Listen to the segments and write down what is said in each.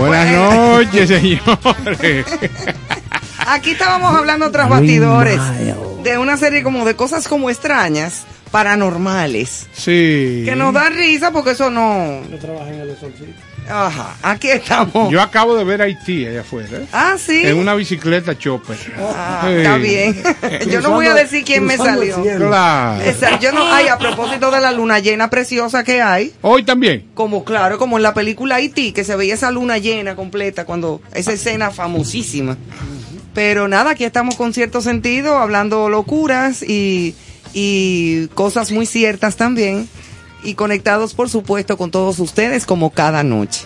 Buenas noches, señores. Aquí estábamos hablando tras bastidores de una serie como de cosas como extrañas, paranormales. Sí. Que nos da risa porque eso no. Yo trabajé en el exorcista. Ajá, aquí estamos. Yo acabo de ver a Haití allá afuera. ¿eh? Ah, sí. En una bicicleta chopper. Ah, Sí. está bien. Yo no voy a decir quién me salió. Claro. Esa- yo no, ay, a propósito de la luna llena preciosa que hay, Hoy también. como claro, como en la película Haití, que se veía esa luna llena completa cuando esa escena famosísima. Pero nada, aquí estamos con cierto sentido, hablando locuras y, y cosas muy ciertas también, y conectados, por supuesto, con todos ustedes como cada noche.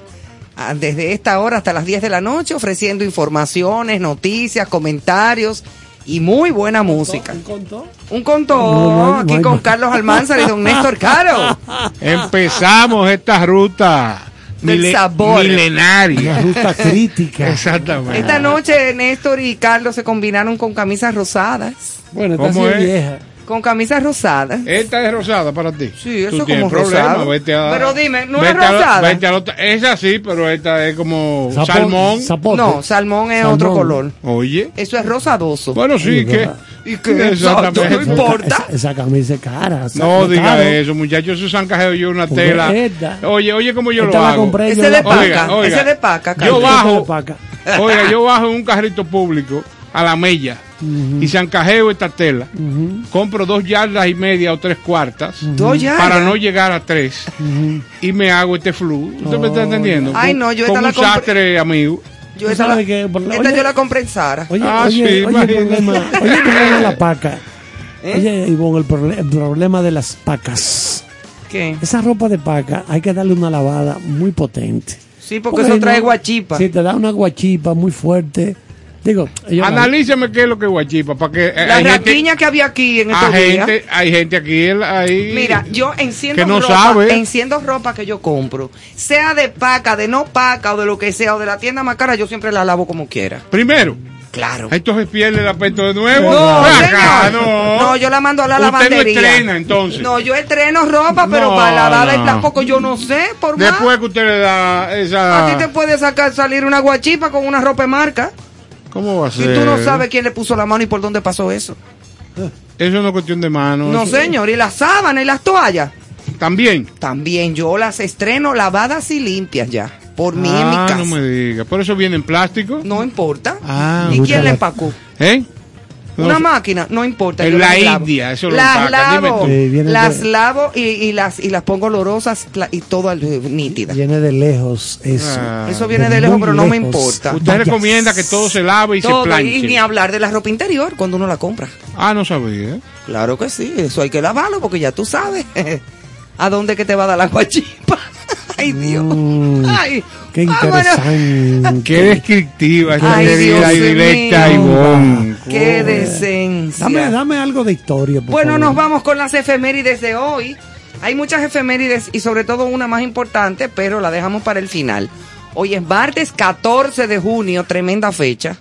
Ah, Desde esta hora hasta las 10 de la noche, ofreciendo informaciones, noticias, comentarios y muy buena música. ¿Un contó? Un contó No, no aquí no con. Carlos Almanzar y don Néstor Caro. Empezamos esta ruta Del mile- sabor. Una milenaria. ruta crítica. Exactamente. Esta noche Néstor y Carlos se combinaron con camisas rosadas. Bueno, esta ¿Cómo sí es es? vieja. Con camisas rosadas. Esta es rosada para ti. Sí, Tú eso tienes como problema, rosado. vete a- Pero dime, ¿no vete es a- rosada? vete al otro- es así, pero esta es como Zapo- salmón. zapote. No, salmón es Salmón. otro color. Oye. Eso es rosadoso. Bueno, sí, Sí, que. ¿Y qué? Exactamente. No importa. Esa, esa camisa es cara. No Caro. diga eso, muchachos. Eso han cajado yo una Porque tela. esta- Oye, oye, como yo Esta lo la hago. compré yo Ese de la- paca, Oiga, oiga. ese de paca, Yo bajo. De paca. Oiga, yo bajo en un carrito público a la mella y zancajeo esta tela. Compro dos yardas y media o tres cuartas para no llegar a tres y me hago este flu. ¿Usted me está Oh, entendiendo? Ay, no, yo con esta la un sastre, amigo. Yo ¿Tú esta, la, que la- esta oye- yo la compré en Sara. Oye, Ah, oye, sí, oye, el problema, oye, el problema de la paca. ¿Eh? Oye, Ivonne, el, proble- el problema de las pacas. ¿Qué? Esa ropa de paca hay que darle una lavada muy potente. Sí, porque eso si trae no- guachipa. Si te da una guachipa muy fuerte. Digo, Analízame qué es lo que es guachipa, para que eh, La hay gente, rapiña que había aquí en estos hay días. gente, hay gente aquí ahí Mira, yo enciendo que no ropa, sabe. enciendo ropa que yo compro, sea de paca, de no paca o de lo que sea, o de la tienda más cara, yo siempre la lavo como quiera. Primero, Claro. entonces pierde el aspecto de nuevo. No, acá, no. No, yo la mando a la Usted no estrena, entonces. No, yo estreno ropa, pero No, para lavarla y no. tampoco yo no sé, por más. Después que usted le da esa... A ti te puede sacar salir una guachipa con una ropa de marca. ¿Cómo va a Si ser? tú no sabes quién le puso la mano y por dónde pasó eso. Eso no es cuestión de mano. No, eso- señor. Y las sábanas y las toallas. También. También yo las estreno lavadas y limpias ya. Por mí en mi Ah, casa. no me diga. ¿Por eso viene en plástico? No importa. Ah, ¿Y quién gusta le la- empacó? ¿Eh? No Una máquina, no importa. En la. India, eso lo las dime lavo, tú. Sí, viene las de- lavo y, y las y las pongo olorosas y todas eh, nítidas. Viene de lejos eso. Ah. Eso viene de lejos, pero no me importa. Usted recomienda que todo se lave y Todo, se planche. y ni hablar de la ropa interior cuando uno la compra. Ah, no sabía. Claro que sí, eso hay que lavarlo porque ya tú sabes a dónde que te va a dar la guachipa. Ay, Dios. Mm, Ay, Qué interesante. Qué descriptiva esta Ay, querida y Dios directa. Ivonne. Qué Oh. decencia. Dame, dame algo de historia. por Bueno, favor. nos vamos con las efemérides de hoy. Hay muchas efemérides y sobre todo una más importante, pero la dejamos para el final. Hoy es martes 14 de junio, tremenda fecha.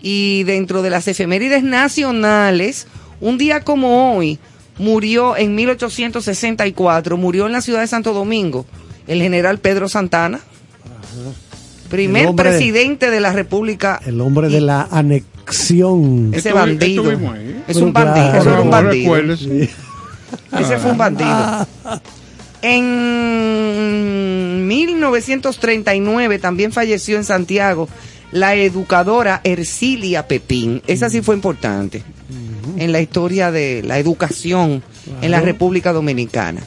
Y dentro de las efemérides nacionales, un día como hoy, murió en 1864, murió en la ciudad de Santo Domingo, el general Pedro Santana, primer El hombre- presidente de la República. El hombre de la anexión. Ese bandido. Es un bandido, claro. eso era un bandido. Ese fue un bandido. En 1939 también falleció en Santiago la educadora Ercilia Pepín. Esa sí fue importante en la historia de la educación en la. República Dominicana.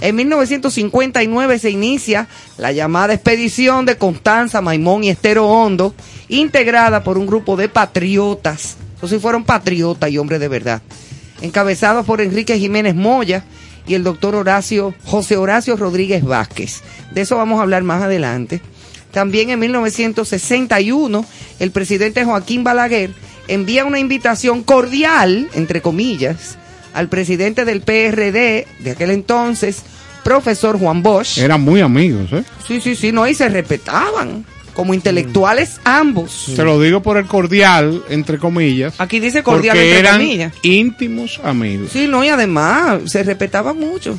En 1959 se inicia la llamada expedición de Constanza, Maimón y Estero Hondo, integrada por un grupo de patriotas. Esos sí fueron patriotas y hombres de verdad. Encabezados por Enrique Jiménez Moya y el doctor Horacio, José Horacio Rodríguez Vázquez. De eso vamos a hablar más adelante. También en 1961, el presidente Joaquín Balaguer envía una invitación cordial, entre comillas, al presidente del PRD de aquel entonces, profesor Juan Bosch. Eran muy amigos, ¿eh? Sí, sí, sí, no, y se respetaban como intelectuales ambos. Se lo digo por el cordial, entre comillas. Aquí dice cordial porque entre eran comillas. íntimos amigos. Sí, no, y además se respetaban mucho.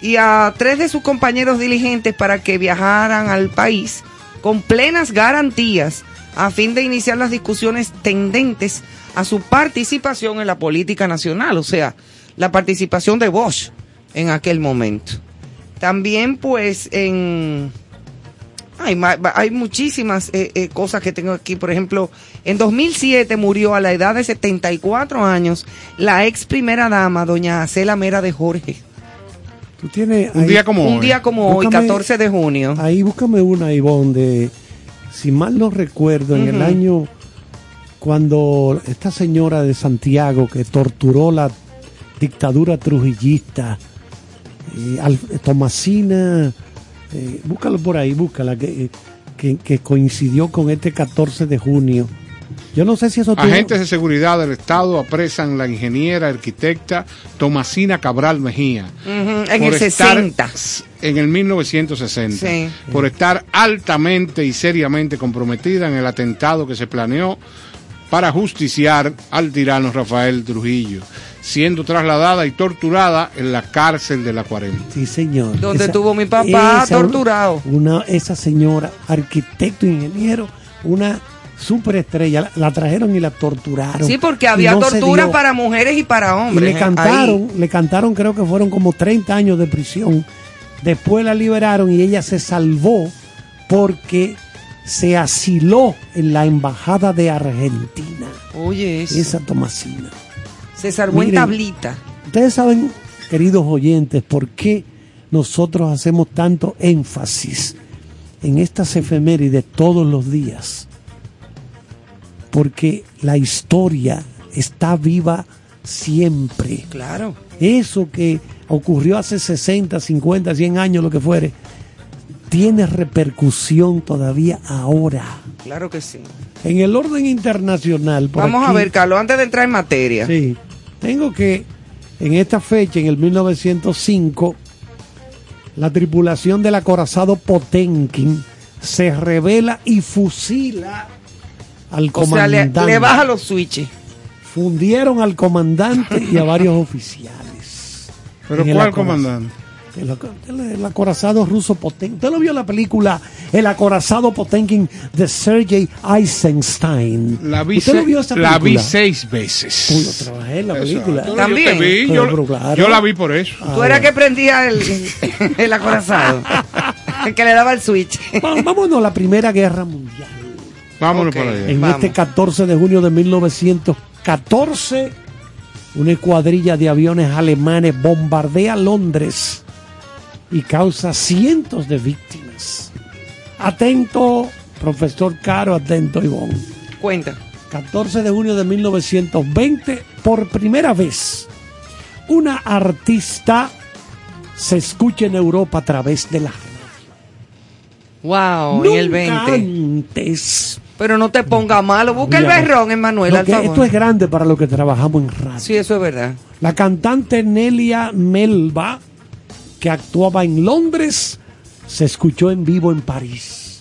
Y a tres de sus compañeros diligentes para que viajaran al país con plenas garantías a fin de iniciar las discusiones tendentes a su participación en la política nacional, o sea, la participación de Bosch en aquel momento. También pues en... Hay, hay muchísimas eh, eh, cosas que tengo aquí. Por ejemplo, en 2007 murió a la edad de 74 años la ex primera dama, doña Acela Mera de Jorge. Tú tienes Un ahí- día como Un hoy. día como hoy, Búscame- 14 de junio. Ahí búscame una, Ivonne, de, si mal no recuerdo, en el año cuando esta señora de Santiago que torturó la dictadura trujillista, eh, Al- Tomasina, eh, búscalo por ahí, búscala, que, que, que coincidió con este 14 de junio. Yo no sé si eso tuvo- Agentes de seguridad del Estado apresan la ingeniera arquitecta Tomasina Cabral Mejía. En el estar 60. En el 1960. Sí. Por estar altamente y seriamente comprometida en el atentado que se planeó para justiciar al tirano Rafael Trujillo, siendo trasladada y torturada en la cárcel de la 40. Sí, señor. Donde tuvo mi papá torturado. Una, esa señora, arquitecto, ingeniero, una superestrella, la, la trajeron y la torturaron. Sí, porque había no tortura para mujeres y para Y hombres. le ¿eh? cantaron, Ahí. le cantaron, creo que fueron como 30 años de prisión. Después la liberaron y ella se salvó porque se asiló en la embajada de Argentina. Oye, eso. Esa Tomasina. se salvó en tablita. Ustedes saben, queridos oyentes, por qué nosotros hacemos tanto énfasis en estas efemérides todos los días. Porque la historia está viva siempre. Claro. Eso que ocurrió hace 60, 50, 100 años, lo que fuere, tiene repercusión todavía ahora. Claro que sí. En el orden internacional. por Vamos a ver, Carlos, antes de entrar en materia. Sí, tengo que en esta fecha, en el 1905, la tripulación del acorazado Potenkin se revela y fusila al O sea, comandante. le, le baja los switches. Fundieron al comandante y a varios oficiales. ¿Pero cuál comandante? El, aco- el- el acorazado ruso Potenkin. ¿Usted lo vio en la película El acorazado Potenkin de Sergei Eisenstein? La vi, ¿Usted lo vio esa la vi película? seis veces. Uy, yo trabajé en la película. Exacto. También. Yo, vi, yo- pero claro. yo la vi por eso. Ah, Tú eras que prendía el, el acorazado. el que le daba el switch. Vámonos a la Primera Guerra Mundial. Vámonos Ok. para allá. En Vamos. este 14 de junio de 1914, una escuadrilla de aviones alemanes bombardea Londres y causa cientos de víctimas. Atento, profesor Caro, atento, Ivonne. Cuenta. 14 de junio de 1920, por primera vez, una artista se escucha en Europa a través de la Wow, en el Nunca 20. antes. Pero no te ponga malo. Busca el berrón, Emanuel, Lo al que- favor. esto es grande para los que trabajamos en radio. Sí, eso es verdad. La cantante Nelia Melba, que actuaba en Londres, se escuchó en vivo en París.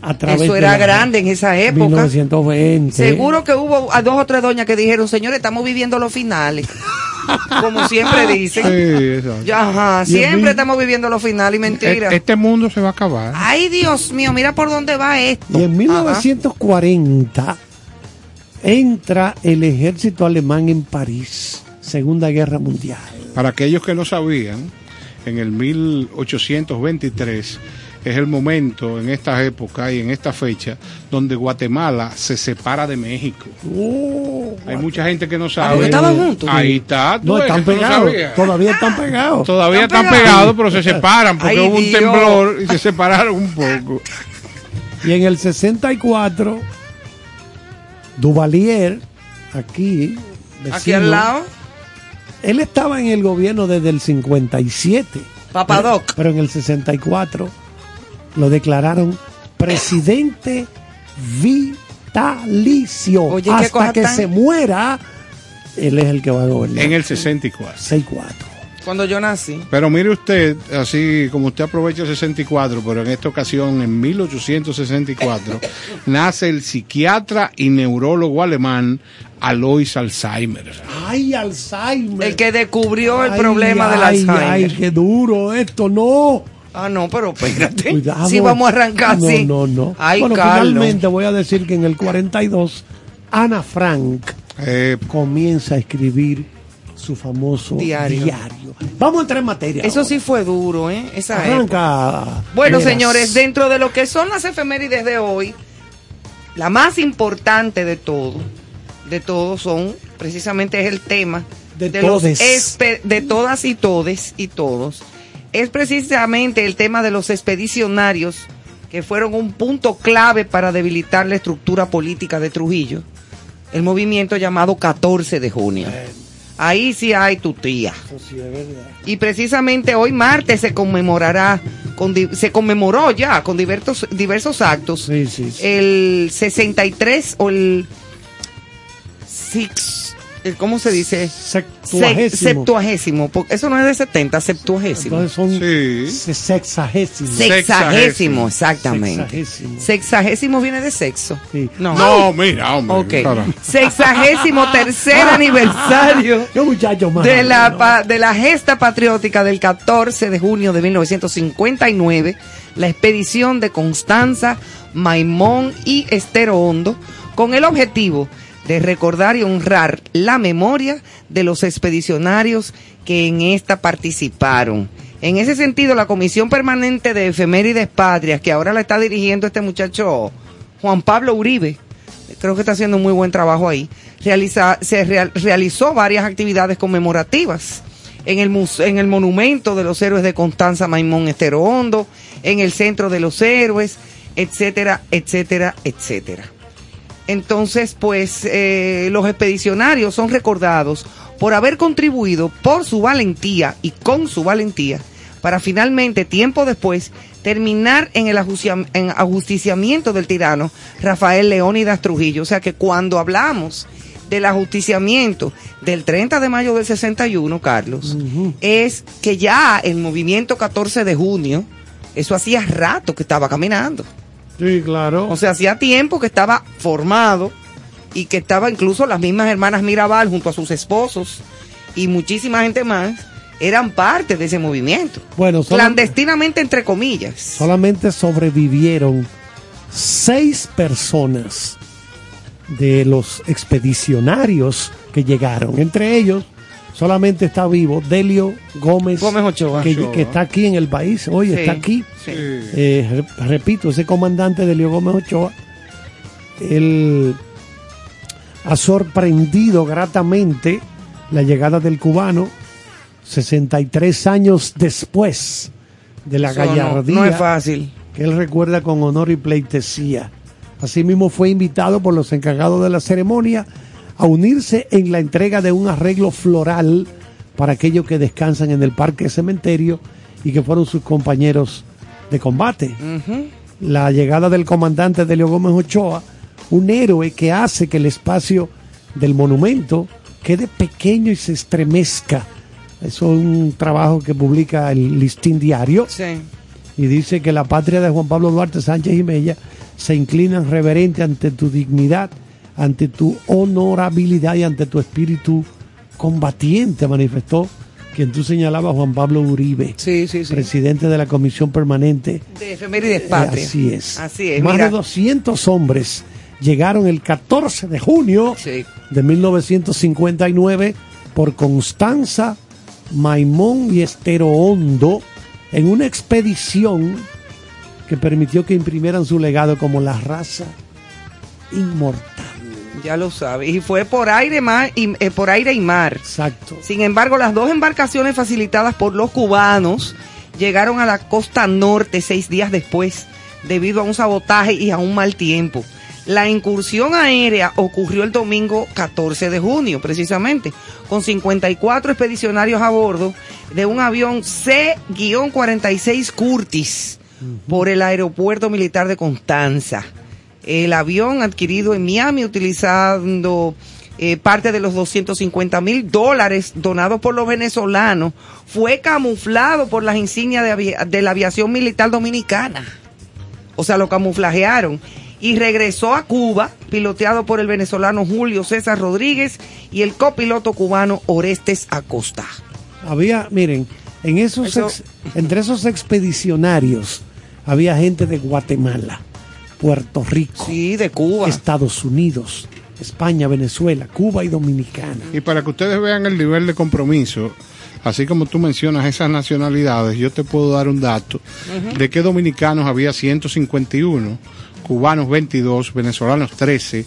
A través Eso de era la- grande en esa época. 1920. Seguro que hubo a dos o tres doñas que dijeron, señores, estamos viviendo los finales. Como siempre dicen. Sí, exacto. Ajá, siempre mil- estamos viviendo los finales y mentira. E- Este mundo se va a acabar. Ay, Dios mío, mira por dónde va esto. Y en Ajá. 1940 entra el ejército alemán en París. Segunda Guerra Mundial. Para aquellos que no sabían, en el 1823 es el momento en esta época y en esta fecha donde Guatemala se separa de México. Oh, Hay mucha gente que no sabe. estaban juntos. Ahí está. no, están no pegados. Todavía están pegados. Todavía Están están pegados. pegados, pero se separan porque Ay, hubo un Dios. temblor y se separaron un poco. Y en el 64, Duvalier, aquí, Aquí al lado, él estaba en el gobierno desde el 57. Papadoc. Pero, pero en el 64 lo declararon presidente vitalicio. Oye, Hasta que tan- se muera, él es el que va a gobernar. En el 64. 64. Cuando yo nací. Pero mire usted, así como usted aprovecha el 64, pero en esta ocasión, en 1864, nace el psiquiatra y neurólogo alemán Alois Alzheimer. Ay, Alzheimer. El que descubrió el Ay, problema del ay, Alzheimer. Ay, qué duro esto, no. Ah, no, pero espérate. Cuidado. Si vamos a arrancar no, así. No, no, Ay, Bueno, Carlos. finalmente voy a decir que en el 42, Ana Frank Eh, comienza a escribir su famoso Diario. diario. Vamos a entrar en materia. Eso ahora. sí fue duro, ¿eh? Esa época. Arranca. Bueno, Veras. señores, dentro de lo que son las efemérides de hoy, la más importante de todo, de todos son, precisamente es el tema De todes. espe- de todas y todes y todos, es precisamente el tema de los expedicionarios que fueron un punto clave para debilitar la estructura política de Trujillo, el movimiento llamado 14 de junio. Ahí sí hay tu tía. Eso sí, es verdad. Y precisamente hoy martes se conmemorará, con se conmemoró ya con diversos, diversos actos Sí, sí, el 63 o el six, el- ¿cómo se dice? Se- Septuagésimo. septuagésimo, eso no es de 70, septuagésimo. Entonces son Sí. se- sexagésimo. Sexagésimo, exactamente. Sexagésimo. Sexagésimo viene de sexo. Sí. No. no, mira, hombre. Ok. cara. Sexagésimo tercer aniversario Yo, muchacho más. de la, ¿no? pa- de la gesta patriótica del 14 de junio de 1959, la expedición de Constanza, Maimón y Estero Hondo, con el objetivo de recordar y honrar la memoria de los expedicionarios que en esta participaron. En ese sentido, la Comisión Permanente de Efemérides Patrias, que ahora la está dirigiendo este muchacho Juan Pablo Uribe, creo que está haciendo un muy buen trabajo ahí, realiza, se real- realizó varias actividades conmemorativas en el, en el monumento de los héroes de Constanza Maimón Estero Hondo, en el centro de los héroes, etcétera, etcétera, etcétera. Entonces, pues eh, los expedicionarios son recordados por haber contribuido por su valentía y con su valentía para finalmente, tiempo después, terminar en el ajusticiamiento del tirano Rafael Leónidas Trujillo. O sea que cuando hablamos del ajusticiamiento del 30 de mayo del 61, Carlos, es que ya el movimiento 14 de junio, eso hacía rato que estaba caminando. Sí, claro. O sea, hacía tiempo que estaba formado y que estaba incluso las mismas hermanas Mirabal junto a sus esposos y muchísima gente más eran parte de ese movimiento. bueno, Clandestinamente, entre comillas. solamente sobrevivieron seis personas de los expedicionarios que llegaron. Entre ellos, solamente está vivo Delio Gómez, Gómez Ochoa. que, Ochoa. que está aquí en el país. Hoy Sí, está aquí. sí. Eh, re- repito, ese comandante Delio Gómez Ochoa, él ha sorprendido gratamente la llegada del cubano 63 años después de la Eso no- gallardía No, es fácil. que él recuerda con honor y pleitesía. Asimismo fue invitado por los encargados de la ceremonia a unirse en la entrega de un arreglo floral para aquellos que descansan en el parque cementerio y que fueron sus compañeros de combate. La llegada del comandante Delio Gómez Ochoa, un héroe que hace que el espacio del monumento quede pequeño y se estremezca. Eso es un trabajo que publica el Listín Diario Sí. y dice que la patria de Juan Pablo Duarte Sánchez y Mella se inclinan reverente ante tu dignidad, ante tu honorabilidad y ante tu espíritu combatiente, manifestó quien tú señalabas, Juan Pablo Uribe, Sí, sí, sí. presidente de la Comisión Permanente. De efemérides Eh, patria. así es. Así es. Más Mira, de 200 hombres llegaron el 14 de junio de 1959 por Constanza, Maimón y Estero Hondo en una expedición que permitió que imprimieran su legado como la raza inmortal. Ya lo sabes. Y fue por aire, mar, y, eh, por aire y mar. Exacto. Sin embargo, las dos embarcaciones facilitadas por los cubanos llegaron a la costa norte seis días después, debido a un sabotaje y a un mal tiempo. La incursión aérea ocurrió el domingo 14 de junio, precisamente, con 54 expedicionarios a bordo de un avión C-46 Curtis por el aeropuerto militar de Constanza. El avión adquirido en Miami utilizando eh, parte de los 250 mil dólares donados por los venezolanos fue camuflado por las insignias de, avi- de la aviación militar dominicana. O sea, lo camuflajearon. Y regresó a Cuba, piloteado por el venezolano Julio César Rodríguez y el copiloto cubano Orestes Acosta. Había, miren, En esos Eso- ex- entre esos expedicionarios había gente de Guatemala, Puerto Rico, Sí, de Cuba. Estados Unidos, España, Venezuela, Cuba y Dominicana. Y para que ustedes vean el nivel de compromiso, así como tú mencionas esas nacionalidades, yo te puedo dar un dato de que dominicanos había 151, cubanos 22, venezolanos 13,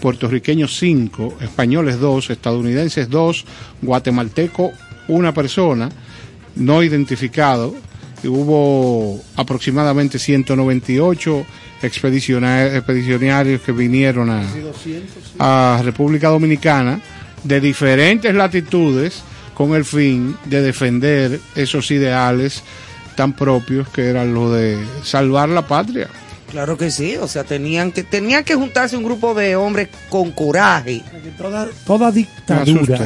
puertorriqueños 5, españoles 2, estadounidenses 2, guatemalteco una persona no identificado. Y hubo aproximadamente 198 expediciona- expedicionarios que vinieron a, a República Dominicana de diferentes latitudes con el fin de defender esos ideales tan propios que eran los de salvar la patria. Claro que sí, o sea, tenían que tenían que juntarse un grupo de hombres con coraje. Toda, toda dictadura,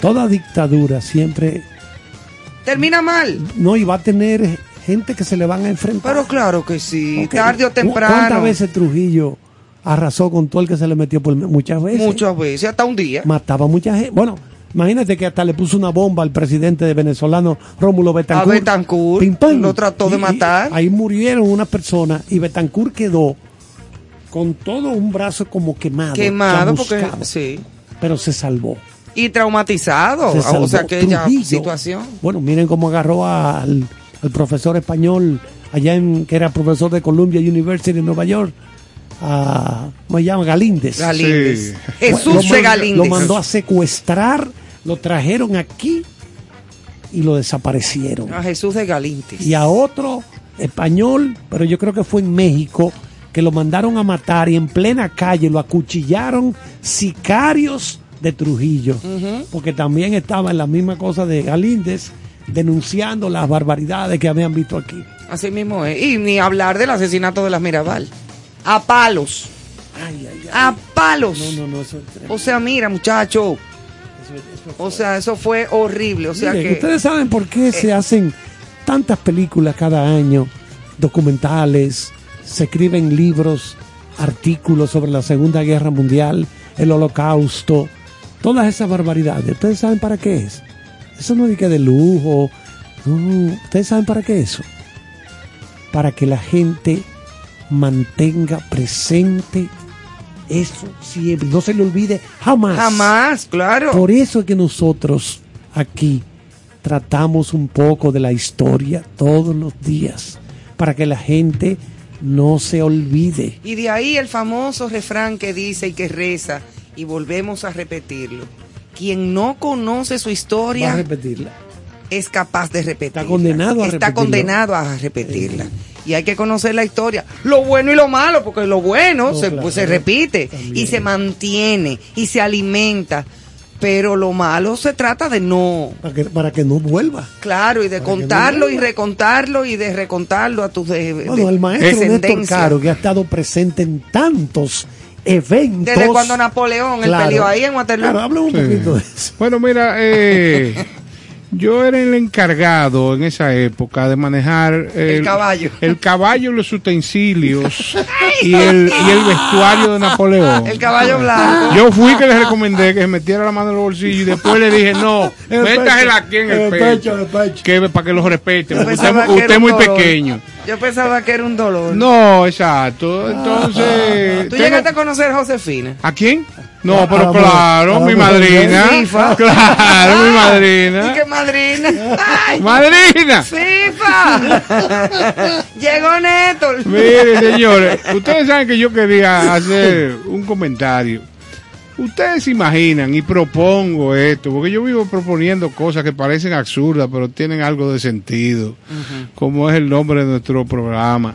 toda dictadura siempre Termina mal, no iba a tener gente que se le van a enfrentar. pero claro que sí, tarde o ¿Cuántas temprano. veces Trujillo arrasó con todo el que se le metió por muchas veces? Muchas veces, hasta un día. Mataba a mucha gente. Bueno, imagínate que hasta le puso una bomba al presidente de venezolano Rómulo Betancourt. A Betancourt, Pim, pam. lo trató de Y- y matar. ahí murieron unas personas y Betancourt quedó con todo un brazo como quemado. Quemado porque sí. Pero se salvó. Y traumatizado, Se o salvó. sea, aquella Trujillo, situación. Bueno, miren cómo agarró al, al profesor español allá en que era profesor de Columbia University en Nueva York. A, ¿Cómo se llama? Galíndez. Galíndez. Sí. Jesús Lo de Galíndez. Lo mandó a secuestrar, lo trajeron aquí y lo desaparecieron. A Jesús de Galíndez. Y a otro español, pero yo creo que fue en México, que lo mandaron a matar y en plena calle lo acuchillaron sicarios de Trujillo, porque también estaba en la misma cosa de Galíndez denunciando las barbaridades que habían visto aquí. Así mismo es. Y ni hablar del asesinato de las Mirabal. A palos. Ay, ay, ay. A palos. No, no, no, eso es tremendo. O sea, mira, muchacho. Eso eso O sea, eso fue horrible. O sea Miren, que. ustedes saben por qué se hacen tantas películas cada año, documentales, se escriben libros, artículos sobre la Segunda Guerra Mundial, el Holocausto, todas esas barbaridades. ¿Ustedes saben para qué es? Eso no es que de lujo. No, ¿Ustedes saben para qué eso? Para que la gente mantenga presente eso siempre, no se le olvide jamás. Jamás, claro. Por eso es que nosotros aquí tratamos un poco de la historia todos los días, para que la gente no se olvide. Y de ahí el famoso refrán que dice y que reza, y volvemos a repetirlo. Quien no conoce su Va a historia repetirla. es capaz de repetirla. Está condenado a Está repetirlo. condenado a repetirla. Y hay que conocer la historia, lo bueno y lo malo, porque lo bueno No, se, claro. pues, se repite También. y se mantiene y se alimenta, pero lo malo se trata de no, Para que, para que no vuelva. claro, y de Para que no contarlo y recontarlo y de recontarlo a tus de, Bueno, de- el maestro Néstor. Caro, que ha estado presente en tantos eventos. Desde cuando Napoleón, él Claro. peleó ahí en Waterloo. Claro, habla un Sí. poquito de eso. Bueno, mira, eh, yo era el encargado en esa época de manejar El caballo. el caballo, los utensilios y el, y el vestuario de Napoleón. El caballo blanco. Yo fui que le recomendé que se metiera la mano en el bolsillo y después le dije, no, métasela aquí en el el pecho, que para que lo respete, Yo porque usted, pensaba que usted era es un muy dolor. pequeño. Yo pensaba que era un dolor. No, exacto. Entonces, ¿Tú tengo- llegaste a conocer a Josefina? ¿a quién? No, pero claro, mi madrina. FIFA. Claro, mi ¿Y madrina. qué madrina? ¡Ay! Madrina. ¡FIFA! Llegó Néstor. Mire, señores, ustedes saben que yo quería hacer un comentario. Ustedes se imaginan y propongo esto, porque yo vivo proponiendo cosas que parecen absurdas, pero tienen algo de sentido, como es el nombre de nuestro programa.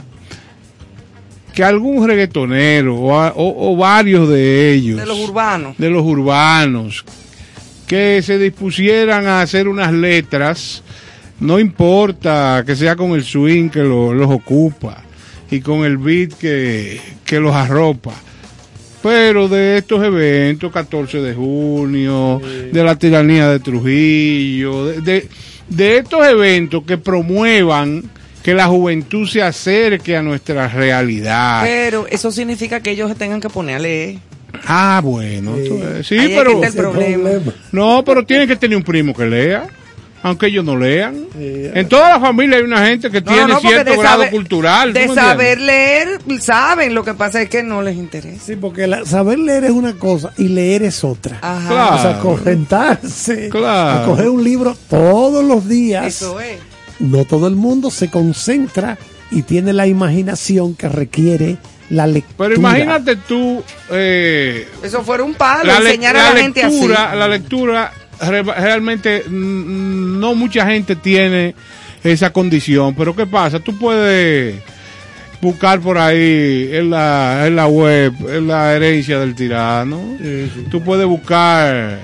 Que algún reggaetonero o, a- o- o varios de ellos, De los urbanos. de los urbanos, que se dispusieran a hacer unas letras, no importa que sea con el swing que lo- los ocupa y con el beat que, que los arropa. Pero de estos eventos, 14 de junio, de la tiranía de Trujillo, de, de, de estos eventos que promuevan que la juventud se acerque a nuestra realidad. Pero eso significa que ellos se tengan que poner a leer. Ah, bueno. tú- Sí, Ahí pero... está el problema. No, pero tiene que tener un primo que lea. aunque ellos no lean. Sí. En toda la familia hay una gente que No, tiene no, cierto grado saber- cultural. ¿tú De saber leer, saben, lo que pasa es que no les interesa. Sí, porque la- saber leer es una cosa y leer es otra. Ajá. Claro. O sea, concentrarse Claro. a coger un libro todos los días. Eso es. No todo el mundo se concentra y tiene la imaginación que requiere la lectura. Pero imagínate tú, eh, Eso fuera un palo, la, enseñar a la, la gente lectura, así. la lectura re- realmente no mucha gente tiene esa condición, pero ¿qué pasa? Tú puedes buscar por ahí en la, en la web, en la herencia del tirano. Sí, sí. Tú puedes buscar,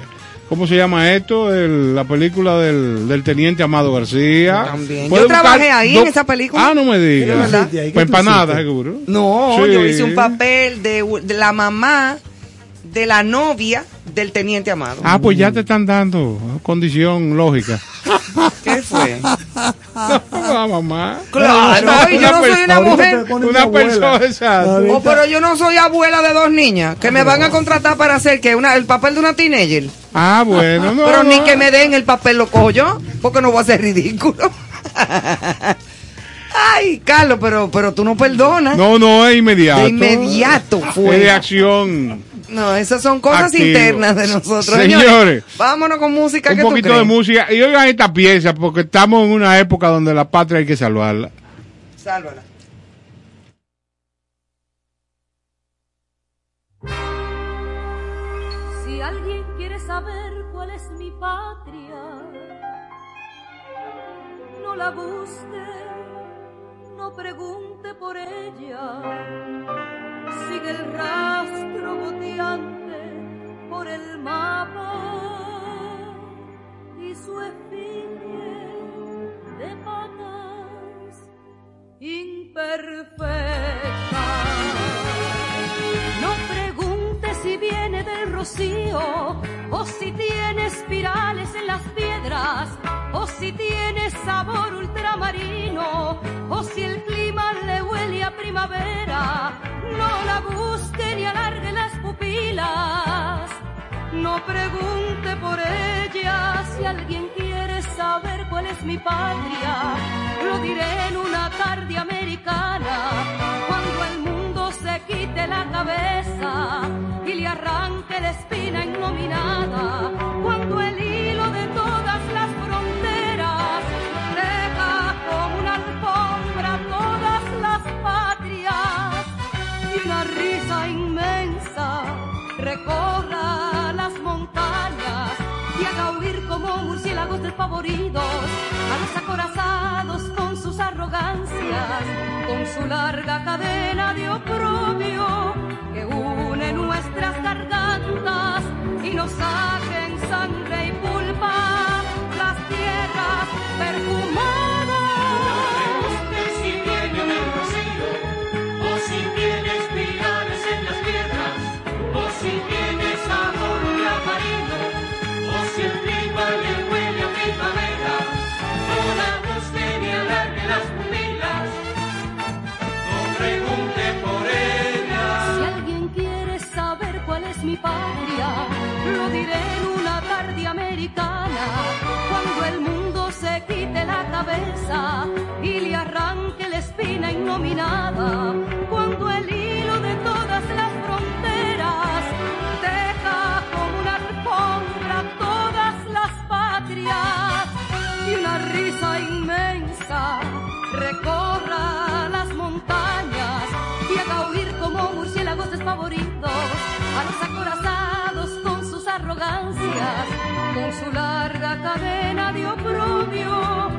¿cómo se llama esto? El- la película del, del teniente Amado García. También. Yo trabajé ahí en esa película. Ah, no me ¿De digas. Pues empanada, seguro. No, Sí. yo hice un papel de, de la mamá de la novia del teniente Amado. Ah, pues ya te están dando condición lógica. ¿Qué fue? Ah, mamá. Claro, y yo no soy una mujer. Una persona, Oh, pero yo no soy abuela de dos niñas que me van a contratar para hacer que una, el papel de una teenager. Ah, bueno, no. pero ni no. que me den el papel lo cojo yo, porque no voy a ser ridículo. Ay, Carlos, pero, pero tú no perdonas. No, no, es inmediato. De inmediato Es fue. de acción. No, esas son cosas Activo. internas de nosotros. Señores, vámonos con música. Un ¿qué tú poquito de crees? música. Y oigan esta pieza, porque estamos en una época donde la patria hay que salvarla. Sálvala. La busque, no pregunte por ella. Sigue el rastro goteante por el mapa y su efigie de patas imperfectas. O si tiene espirales en las piedras o si tiene sabor ultramarino o si el clima le huele a primavera. No la busque ni alargue las pupilas. No pregunte por ella si alguien quiere saber cuál es mi patria. Lo diré en una tarde americana, quite la cabeza y le arranque la espina innominada. Cuando el hilo de todas las fronteras deja como una alfombra todas las patrias y una risa inmensa recorra las montañas y haga huir como murciélagos despavoridos a los acorazados con sus arrogancias, con su larga cadena de oprobio que une nuestras gargantas y nos saquen y le arranque la espina innominada, cuando el hilo de todas las fronteras deja como una alfombra todas las patrias y una risa inmensa recorra las montañas y haga huir como murciélagos despavoridos a los acorazados con sus arrogancias, con su larga cadena de oprobio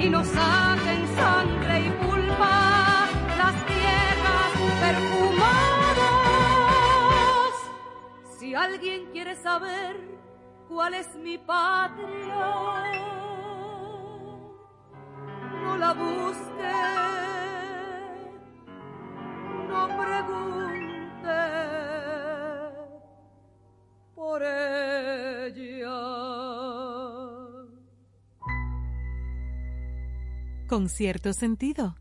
y nos saquen sangre y pulpa las tierras perfumadas. Si alguien quiere saber cuál es mi patria, no la busque, no pregunte por ella. con cierto sentido.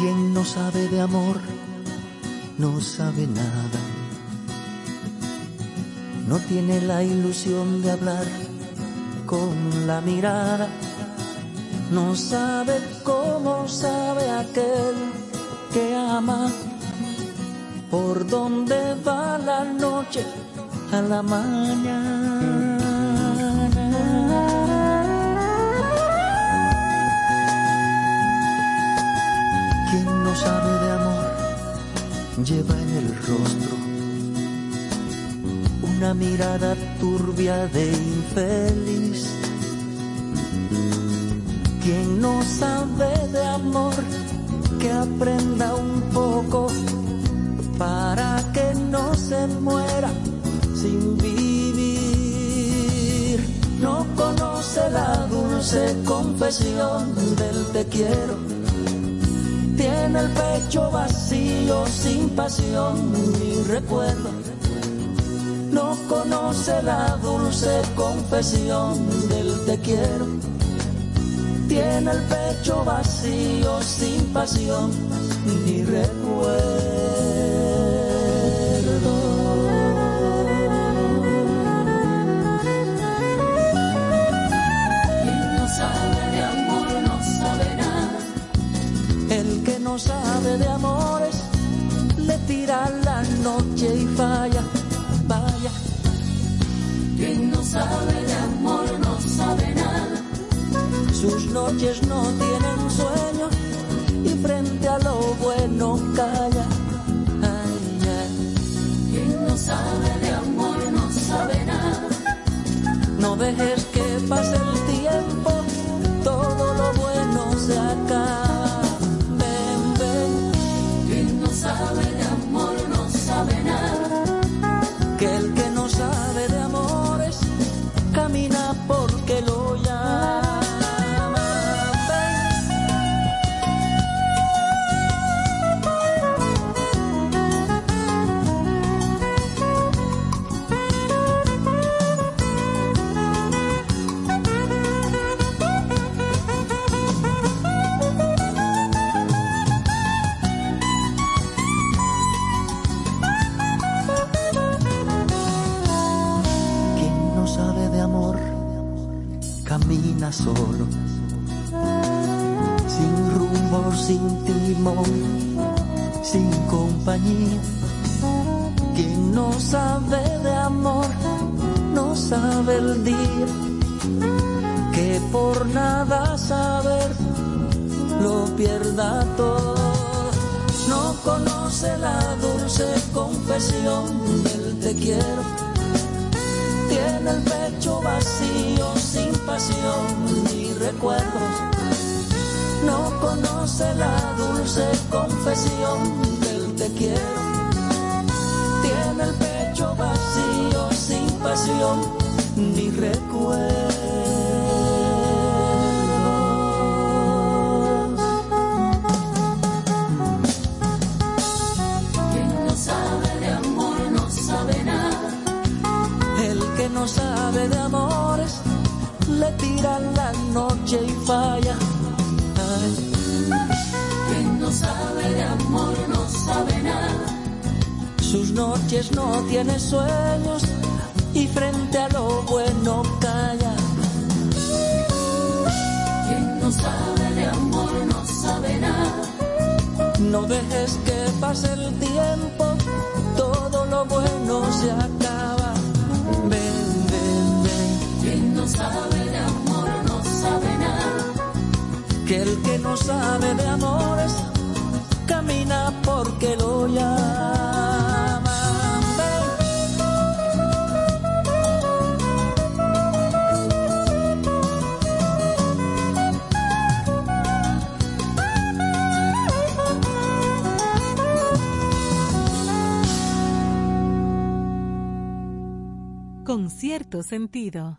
Quien no sabe de amor no sabe nada. No tiene la ilusión de hablar con la mirada no sabe cómo sabe aquel que ama. Por dónde va la noche a la mañana. Quien no sabe de amor lleva en el rostro una mirada turbia de infeliz. Quien no sabe de amor, que aprenda un poco para que no se muera sin vivir. No conoce la dulce confesión del te quiero. Tiene el pecho vacío, sin pasión ni recuerdo. No conoce la dulce confesión del te quiero. Tiene el pecho vacío, sin pasión ni recuerdo. Noches no tienen No conoce la dulce confesión del te quiero. Tiene el pecho vacío, sin pasión ni recuerdos. Quien no sabe de amor no sabe nada. El que no sabe de amores le tira la y falla. Quien no sabe de amor no sabe nada. sus noches no tiene sueños y frente a lo bueno calla. Quien no sabe de amor no sabe nada. No dejes que pase el tiempo, todo lo bueno se acaba. El que no sabe de amores camina porque lo llaman. Con cierto sentido.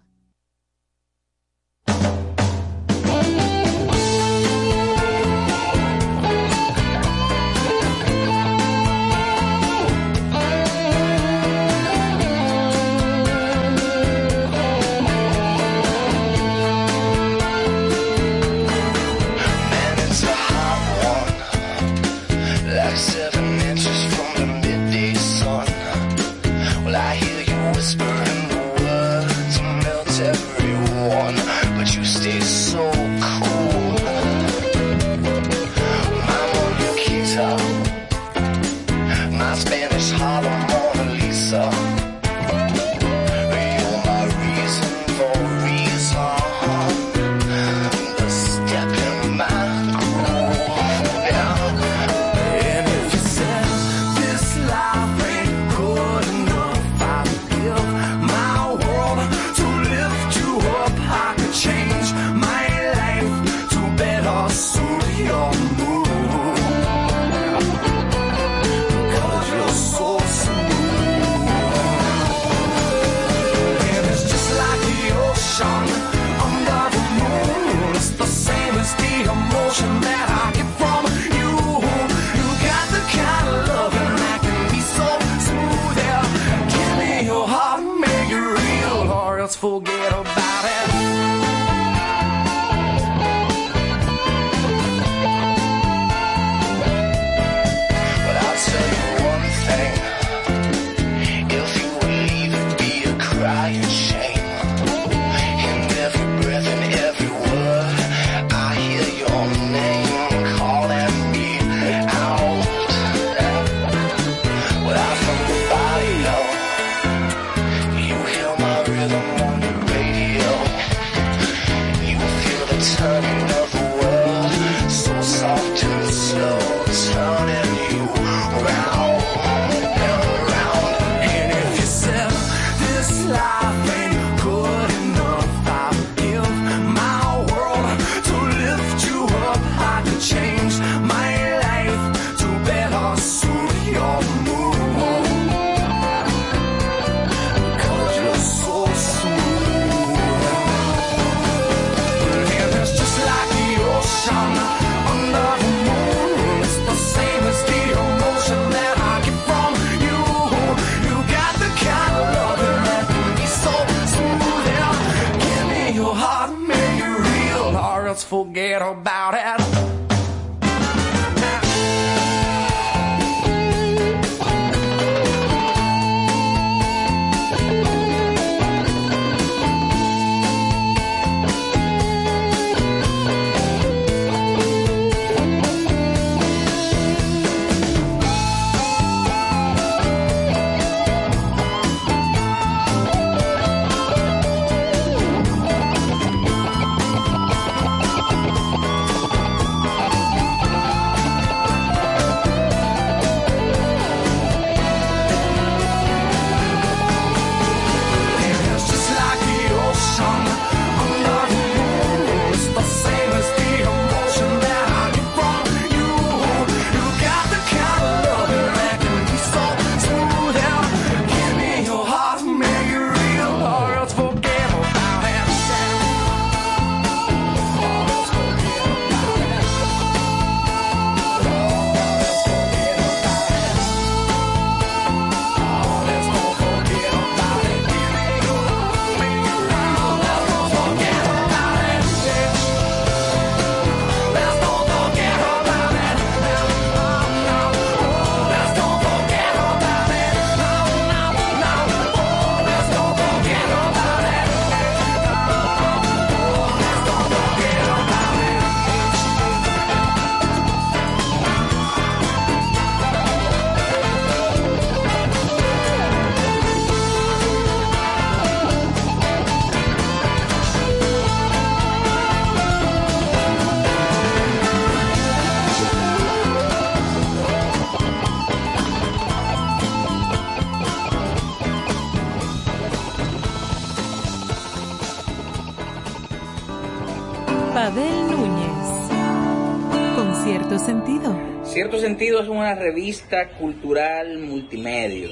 sentido es una revista cultural multimedia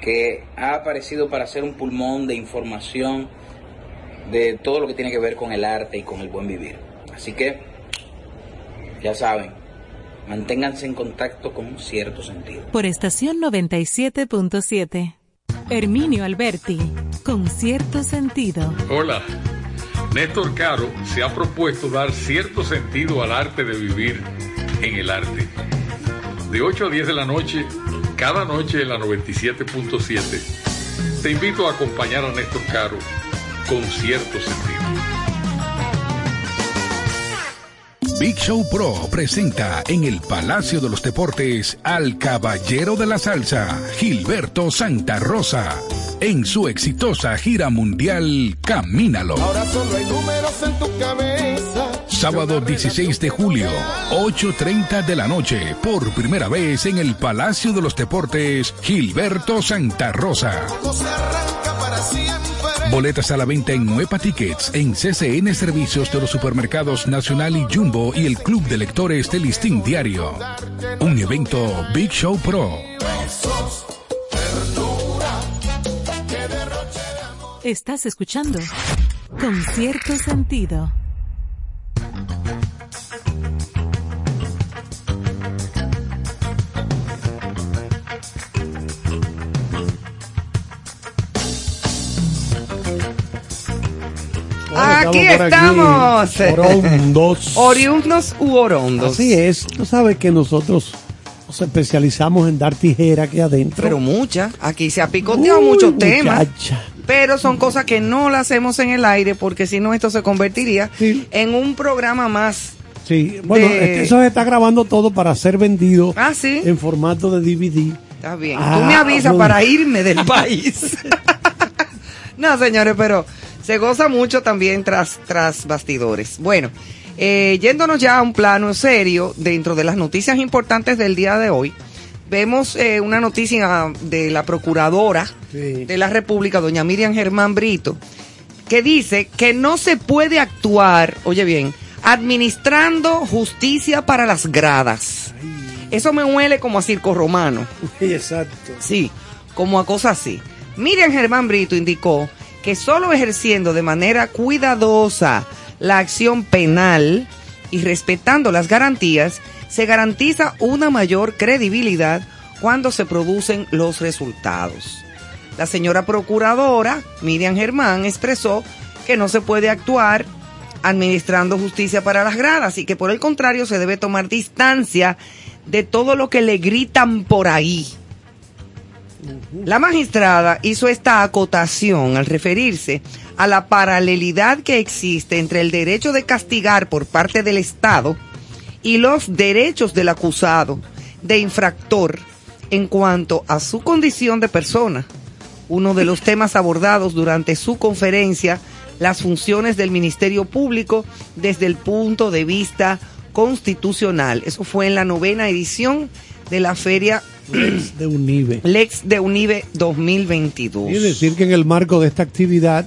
que ha aparecido para ser un pulmón de información de todo lo que tiene que ver con el arte y con el buen vivir. Así que, ya saben, manténganse en contacto con cierto sentido. Por estación 97.7, Herminio Alberti, con cierto sentido. Hola, Néstor Caro se ha propuesto dar cierto sentido al arte de vivir en el arte de 8 a 10 de la noche, cada noche en la 97.7. Te invito a acompañar a Néstor Caro con cierto sentido. Big Show Pro presenta en el Palacio de los Deportes al Caballero de la Salsa, Gilberto Santa Rosa, en su exitosa gira mundial Camínalo. Ahora solo hay números en tu cabeza Sábado 16 de julio, 8.30 de la noche, por primera vez en el Palacio de los Deportes, Gilberto Santa Rosa. Boletas a la venta en Nueva Tickets, en CCN Servicios de los Supermercados Nacional y Jumbo y el Club de Lectores del Listín Diario. Un evento Big Show Pro. De. Estás escuchando con cierto sentido. Aquí por estamos. Orondos. Oriundos u orondos. Así es. Tú sabes que nosotros nos especializamos en dar tijera aquí adentro. Pero muchas. Aquí se ha picoteado Uy, muchos temas. Pero son cosas que no las hacemos en el aire porque si no esto se convertiría Sí. en un programa más. Sí, bueno, de- eso se está grabando todo para ser vendido Ah, sí. en formato de DVD. Está bien. Ah, Tú me avisas para irme del país. no, señores, pero se goza mucho también tras, tras bastidores. Bueno, eh, yéndonos ya a un plano serio, dentro de las noticias importantes del día de hoy, vemos eh, una noticia de la procuradora Sí. de la República, doña Miriam Germán Brito, que dice que no se puede actuar, oye bien, administrando justicia para las gradas. Eso me huele como a circo romano. Exacto. Sí, como a cosas así. Miriam Germán Brito indicó que solo ejerciendo de manera cuidadosa la acción penal y respetando las garantías, se garantiza una mayor credibilidad cuando se producen los resultados. La señora procuradora, Miriam Germán, expresó que no se puede actuar administrando justicia para las gradas y que por el contrario se debe tomar distancia de todo lo que le gritan por ahí. La magistrada hizo esta acotación al referirse a la paralelidad que existe entre el derecho de castigar por parte del Estado y los derechos del acusado de infractor en cuanto a su condición de persona. Uno de los temas abordados durante su conferencia, las funciones del Ministerio Público desde el punto de vista constitucional. Eso fue en la novena edición de la feria De UNIBE. Lex de Unive 2022. Y decir que en el marco de esta actividad,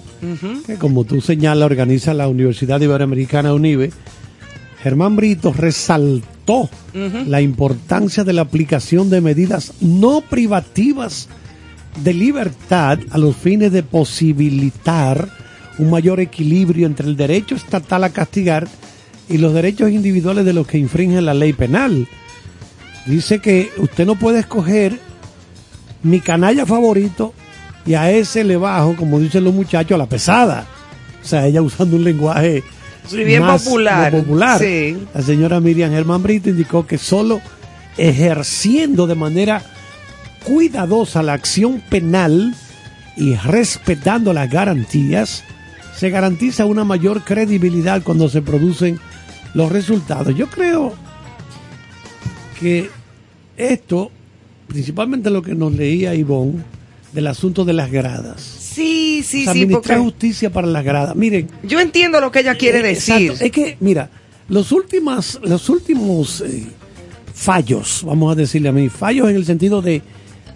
que como tú señalas, organiza la Universidad Iberoamericana UNIBE, Germán Brito resaltó la importancia de la aplicación de medidas no privativas de libertad a los fines de posibilitar un mayor equilibrio entre el derecho estatal a castigar y los derechos individuales de los que infringen la ley penal. Dice que usted no puede escoger mi canalla favorito y a ese le bajo, como dicen los muchachos, a la pesada. O sea, ella usando un lenguaje Sí, bien más popular, lo popular. sí. La señora Miriam Germán Brito indicó que solo ejerciendo de manera cuidadosa la acción penal y respetando las garantías, se garantiza una mayor credibilidad cuando se producen los resultados. Yo creo que esto, principalmente lo que nos leía Ivonne, del asunto de las gradas. Sí, sí, O sea, sí, administrar porque justicia para las gradas. Miren, yo entiendo lo que ella quiere eh, decir. exacto. Es que, mira, los últimos, los últimos eh, fallos, vamos a decirle a mí, fallos en el sentido de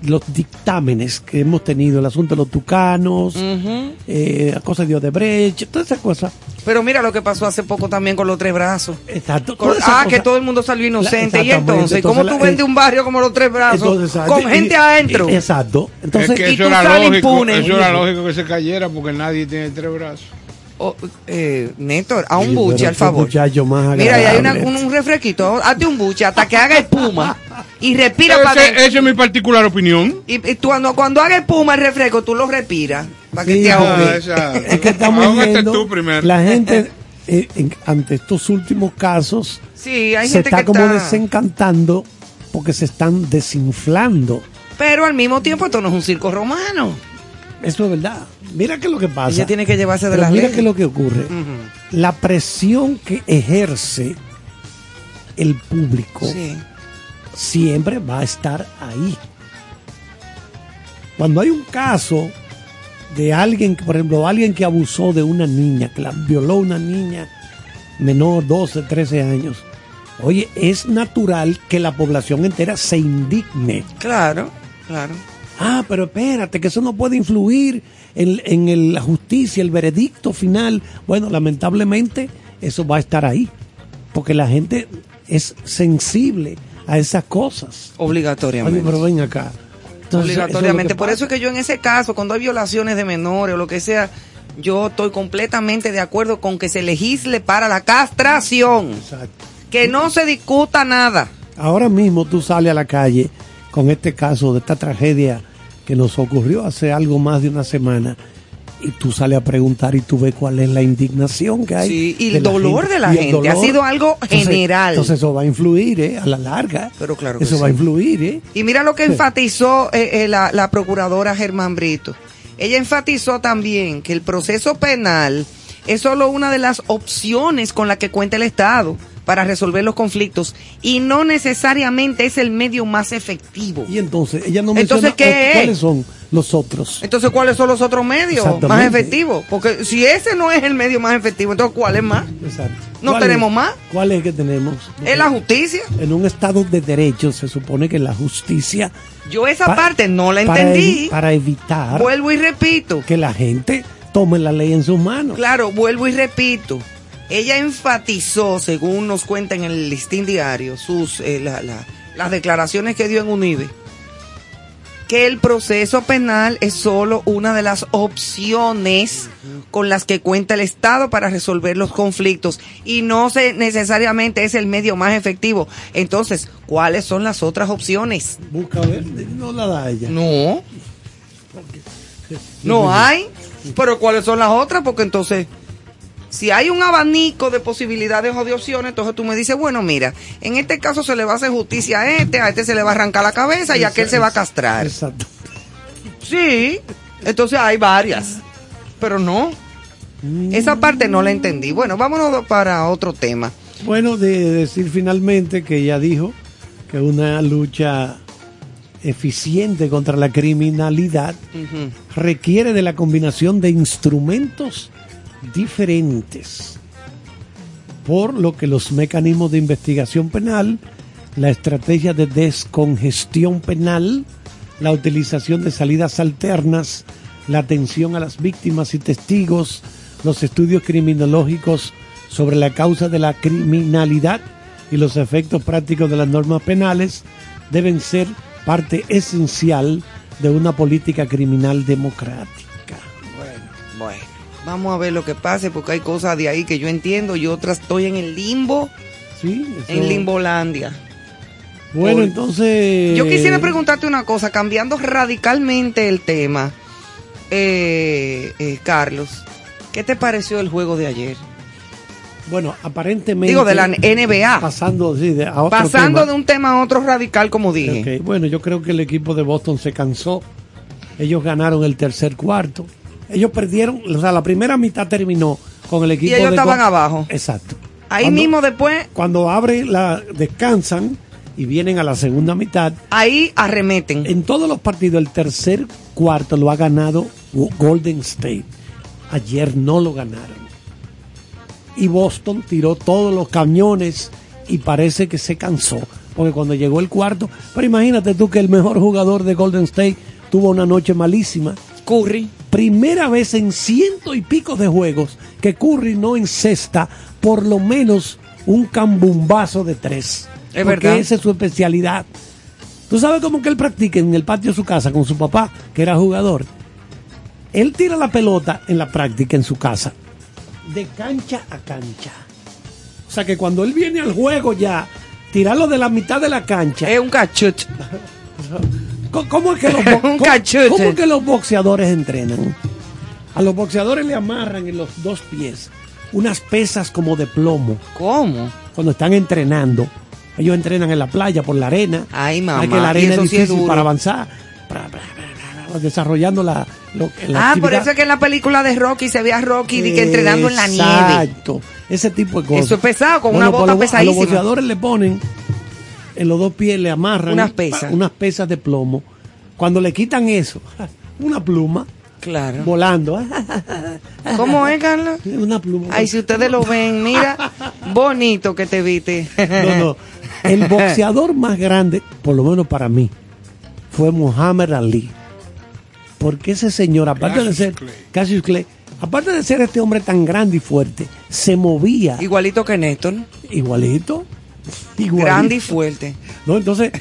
los dictámenes que hemos tenido, el asunto de los tucanos, Ujú. eh, la cosa de Odebrecht, todas esas cosas. Pero mira lo que pasó hace poco también con los tres brazos. Exacto. Con- ah, que cosas. todo el mundo salió inocente. La- y entonces, exactamente, ¿cómo entonces tú la- vendes un barrio como los tres brazos? Entonces, con gente y- adentro. Exacto. Entonces, es que y eso tú era sales lógico, impune. eso era lógico que se cayera porque nadie tiene tres brazos. Oh, eh, Néstor, a un buche, al favor. más Mira, y hay una- un, un refresquito. Hazte un buche hasta que haga espuma. y respira para. Esa es mi particular opinión. Y, y tú, cuando, cuando haga espuma el refresco, tú lo respiras. Para que Sí, te ah, ahogue. esa- es que estamos viendo tú primero. la gente eh, en- ante estos últimos casos Sí, hay se gente está que como está... desencantando porque se están desinflando. Pero al mismo tiempo esto no es un circo romano. Eso es verdad. Mira qué es lo que pasa. Ella tiene que llevarse de las mira leyes. qué es lo que ocurre. La presión que ejerce el público Sí. siempre va a estar ahí. Cuando hay un caso de alguien, por ejemplo, alguien que abusó de una niña, que la violó una niña menor, 12, 13 años, oye, es natural que la población entera se indigne. Claro, claro. Ah, pero espérate, que eso no puede influir en, en el- la justicia, el veredicto final. Bueno, lamentablemente eso va a estar ahí, porque la gente es sensible a esas cosas. Obligatoriamente. Pero ven acá. Entonces, Obligatoriamente. eso Por es eso es que yo en ese caso, cuando hay violaciones de menores o lo que sea, yo estoy completamente de acuerdo con que se legisle para la castración. Exacto. Que no se discuta nada. Ahora mismo tú sales a la calle con este caso de esta tragedia que nos ocurrió hace algo más de una semana y tú sales a preguntar y tú ves cuál es la indignación que hay. Sí, y el dolor de la gente. Ha sido algo general. Entonces eso va a influir ¿eh? a la larga. Pero claro que Eso va a influir. ¿eh? Y mira lo que Sí. enfatizó eh, eh, la, la procuradora Germán Brito. Ella enfatizó también que el proceso penal es solo una de las opciones con la que cuenta el Estado para resolver los conflictos y no necesariamente es el medio más efectivo. Y entonces ella no Entonces, menciona ¿qué eh, es? cuáles son los otros. Entonces, ¿cuáles son los otros medios más efectivos? Porque si ese no es el medio más efectivo, entonces ¿cuál es más? Exacto. ¿No ¿Cuál tenemos es? más? ¿Cuál es que tenemos? ¿Es la justicia? En un estado de derecho se supone que la justicia Yo esa Pa- parte no la para entendí. evi- para evitar Vuelvo y repito. que la gente tome la ley en sus manos. Claro, vuelvo y repito. Ella enfatizó, según nos cuenta en el listín diario, sus eh, la- la- las declaraciones que dio en UNIBE, que el proceso penal es solo una de las opciones con las que cuenta el Estado para resolver los conflictos y no se, necesariamente es el medio más efectivo. Entonces, ¿cuáles son las otras opciones? Busca ver, no la da ella. No. No hay. Pero ¿cuáles son las otras? Porque entonces, si hay un abanico de posibilidades o de opciones, entonces tú me dices, bueno, mira, en este caso se le va a hacer justicia a este, a este se le va a arrancar la cabeza y a aquel se va a castrar. Exacto. Sí. Entonces hay varias. Pero no. Esa parte no la entendí. Bueno, vámonos para otro tema. Bueno, de decir finalmente que ella dijo que una lucha eficiente contra la criminalidad requiere de la combinación de instrumentos diferentes, por lo que los mecanismos de investigación penal, la estrategia de descongestión penal, la utilización de salidas alternas, la atención a las víctimas y testigos, los estudios criminológicos sobre la causa de la criminalidad y los efectos prácticos de las normas penales deben ser parte esencial de una política criminal democrática. Bueno, vamos a ver lo que pase porque hay cosas de ahí que yo entiendo y otras estoy en el limbo, Sí, eso- en Limbolandia. Bueno, Hoy- entonces. Yo quisiera preguntarte una cosa, cambiando radicalmente el tema, eh, eh, Carlos, ¿qué te pareció el juego de ayer? Bueno, aparentemente. Digo, de la NBA. Pasando, sí, de- a otro Pasando tema. de un tema a otro radical, como dije. Bueno, yo creo que el equipo de Boston se cansó. Ellos ganaron el tercer cuarto. Ellos perdieron, o sea, la primera mitad terminó con el equipo ellos de estaban abajo. Exacto. Ahí Cuando- mismo después, Cuando abre la descansan y vienen a la segunda mitad, ahí arremeten. en todos los partidos el tercer cuarto lo ha ganado Golden State. Ayer no lo ganaron. Y Boston tiró todos los cañones y parece que se cansó. Porque cuando llegó el cuarto, pero imagínate tú que el mejor jugador de Golden State tuvo una noche malísima. Curry. Primera vez en ciento y pico de juegos que Curry no encesta por lo menos un cambumbazo de tres. Es porque verdad. esa es su especialidad. ¿Tú sabes cómo que él practica en el patio de su casa con su papá, que era jugador? Él tira la pelota en la práctica en su casa, de cancha a cancha. O sea que cuando él viene al juego ya, tirarlo de la mitad de la cancha. Es un cachut. ¿Cómo- ¿Cómo es que los, bo- Un cómo- cachute. cómo es que los boxeadores entrenan? A los boxeadores le amarran en los dos pies unas pesas como de plomo. ¿Cómo? Cuando están entrenando. Ellos entrenan en la playa por la arena. Ay, mamá. Hay que la arena es sí es difícil para avanzar. Pra, desarrollando la, lo- la Ah, por eso es que en la película de Rocky se ve a Rocky que entrenando en la nieve. Exacto. ese tipo de cosas. Eso es pesado, con una bota los- A los pesadísima. boxeadores le ponen en los dos pies, le amarran Unas pesas. unas pesas de plomo. Cuando le quitan eso, una pluma Claro. volando. ¿Cómo es, Carlos? Una pluma. Ay, si ustedes lo ven, mira, bonito que te viste. No, no. El boxeador más grande, por lo menos para mí, fue Muhammad Ali. Porque ese señor, aparte de ser Cassius Clay, aparte de ser este hombre tan grande y fuerte, se movía Igualito que Néstor. igualito. Igualito. Grande y fuerte. No, entonces,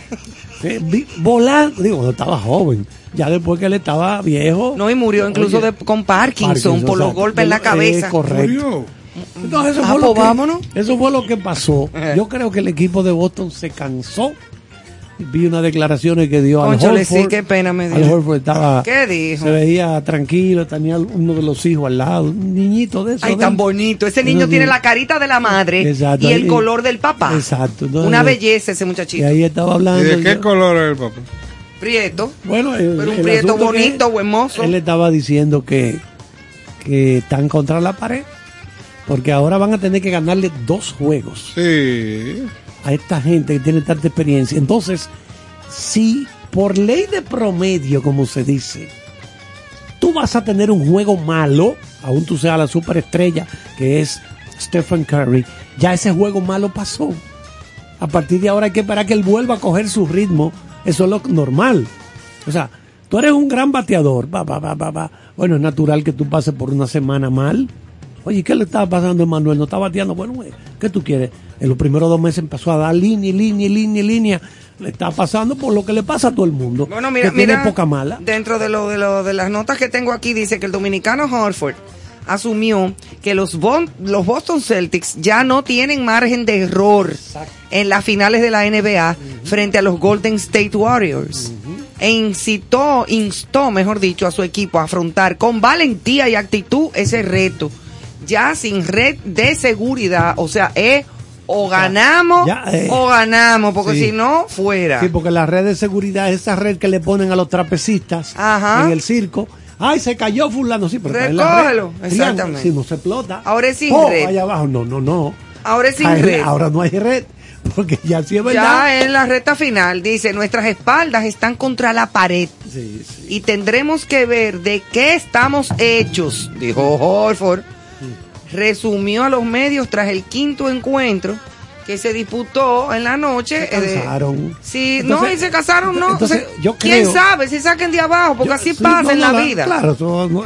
eh, vi- volando, digo, cuando estaba joven, ya después que él estaba viejo. No, y murió incluso Oye, de- con Parkinson, por los golpes en la Eh, cabeza. correcto. Entonces, eso, Ah, fue lo pues que, vámonos. eso fue lo que pasó. Yo creo que el equipo de Boston se cansó. Vi unas declaraciones que dio al Cónchale, sí, Horford. qué pena me dio. Al Horford estaba, ¿Qué dijo? se veía tranquilo, tenía uno de los hijos al lado, un niñito de eso. Ay, de tan él. bonito. Ese niño tiene la carita de la madre Exacto, y el ahí- color del papá. Exacto. entonces, Una belleza ese muchachito. Y ahí estaba ¿Y hablando. de qué yo- color es el papá? Prieto. Bueno, el- Pero un el prieto bonito, hermoso. Él estaba diciendo que, que están contra la pared. Porque ahora van a tener que ganarle dos juegos Sí. A esta gente que tiene tanta experiencia. Entonces, si por ley de promedio, como se dice, tú vas a tener un juego malo, aún tú seas la superestrella que es Stephen Curry, ya ese juego malo pasó. A partir de ahora hay que esperar que él vuelva a coger su ritmo. Eso es lo normal. O sea, tú eres un gran bateador. Va, va, va, va, va. Bueno, es natural que tú pases por una semana mal. Oye, ¿qué le estaba pasando a Manuel? ¿No está bateando? Bueno, ¿qué tú quieres? En los primeros dos meses empezó a dar línea, línea, línea, línea. Le está pasando por lo que le pasa a todo el mundo. Bueno, mira, que tiene mira, poca mala. Dentro de lo, de lo de las notas que tengo aquí dice que el dominicano Horford asumió que los, Bon- los Boston Celtics ya no tienen margen de error en las finales de la NBA frente a los Golden State Warriors. E incitó, instó, mejor dicho, a su equipo a afrontar con valentía y actitud ese reto. Ya sin red de seguridad, o sea, es o ganamos ya, eh, o ganamos, porque sí. si no, fuera. Sí, porque la red de seguridad es esa red que le ponen a los trapecistas Ajá. en el circo. Ay, se cayó fulano, sí, pero la red. Recógelo, Triángulo, exactamente. Si no se explota. Ahora es sin Oh, red. allá abajo, no, no, no. Ahora es sin red. Ahora no hay red, porque ya sí es verdad. Ya en la recta final dice, nuestras espaldas están contra la pared Sí, sí. y tendremos que ver de qué estamos hechos, dijo Horford. Resumió a los medios tras el quinto encuentro que se disputó en la noche. Se eh, de- cansaron. Sí, Entonces- no, y se casaron, no. entonces, Se- yo ¿Quién sabe si saquen de abajo? Porque Yo- así sí, pasa no, en no, la vida. Claro,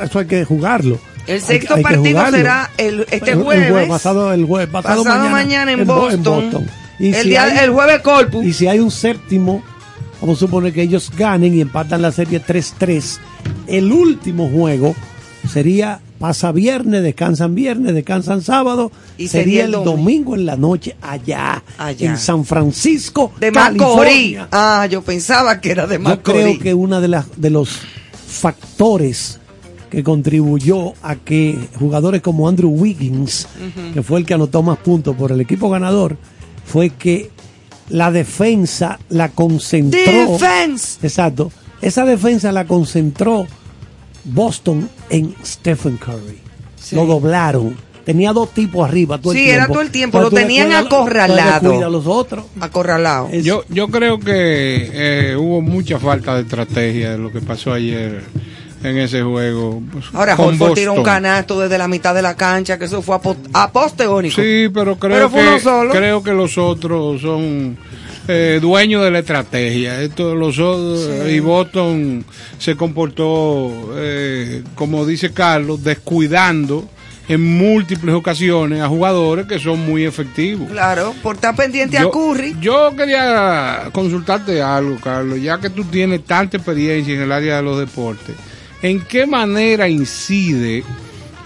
eso, hay que jugarlo. El sexto hay partido será el, este el jueves. pasado, el jueves, pasado, pasado mañana, en, Bo- Boston. Y el, si día, hay- el jueves Corpus. Y si hay un séptimo, vamos a suponer que ellos ganen y empatan la serie 3-3, el último juego sería pasa viernes, descansan viernes, descansan sábado, Y sería, sería el domingo. en la noche allá, Allá. en San Francisco, de Macorís. Ah, yo pensaba que era de Yo Macorís. creo que uno de, las de los factores que contribuyó a que jugadores como Andrew Wiggins, que fue el que anotó más puntos por el equipo ganador, fue que la defensa la concentró. Defense. Exacto. Esa defensa la concentró Boston en Stephen Curry. Sí. Lo doblaron. Tenía dos tipos arriba todo el Sí, tiempo. era todo el tiempo, Entonces lo tenían acorralado. a los otros. Acorralado. Yo, yo creo que eh, hubo mucha falta de estrategia de lo que pasó ayer en ese juego. pues, Ahora con Horford tiró un canasto desde la mitad de la cancha, que eso fue apo- aposteónico. Sí, pero creo, Pero fue que, uno solo. creo que los otros son eh, dueños de la estrategia. Esto, los Y Boston se comportó, eh, como dice Carlos, descuidando en múltiples ocasiones a jugadores que son muy efectivos. Claro, por estar pendiente a Curry. Yo quería consultarte algo, Carlos, ya que tú tienes tanta experiencia en el área de los deportes. ¿En qué manera incide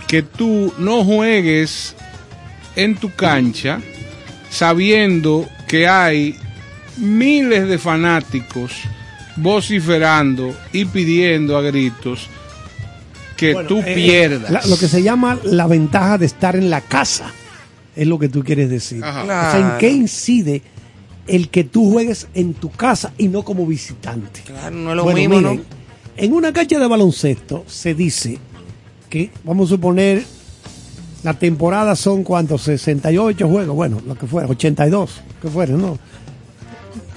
que tú no juegues en tu cancha sabiendo que hay miles de fanáticos vociferando y pidiendo a gritos que Bueno, tú eh, pierdas? la- lo que se llama la ventaja de estar en la casa, es lo que tú quieres decir. Ajá. O sea, ¿en qué incide el que tú juegues en tu casa y no como visitante? Claro, no es lo Bueno, mismo, miren, ¿no? En una cancha de baloncesto se dice que, vamos a suponer, La temporada son cuántos, 68 juegos, bueno, lo que fuera, 82, que fuera, ¿no?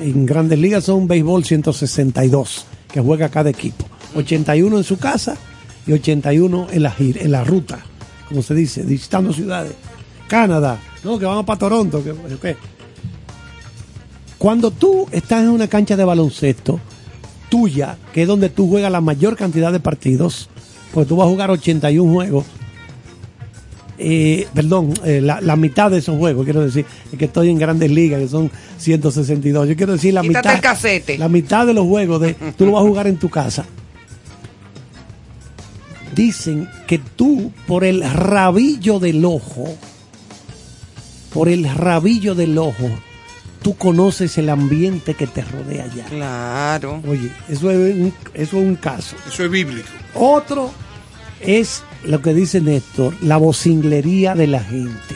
En grandes ligas son béisbol 162, que juega cada equipo. 81 en su casa y 81 en la, en la ruta, como se dice, visitando ciudades. Canadá, no, que vamos para Toronto. Que. Cuando tú estás en una cancha de baloncesto tuya, que es donde tú juegas la mayor cantidad de partidos, porque tú vas a jugar 81 juegos, eh, perdón, eh, la, la mitad de esos juegos, quiero decir, es que estoy en grandes ligas, que son 162. Yo quiero decir la Quítate mitad. el casete. La mitad de los juegos de tú lo vas a jugar en tu casa. Dicen que tú, por el rabillo del ojo, por el rabillo del ojo, tú conoces el ambiente que te rodea allá. Claro. Oye, eso es un, eso es un caso. Eso es bíblico. Otro es lo que dice Néstor, la vocinglería de la gente.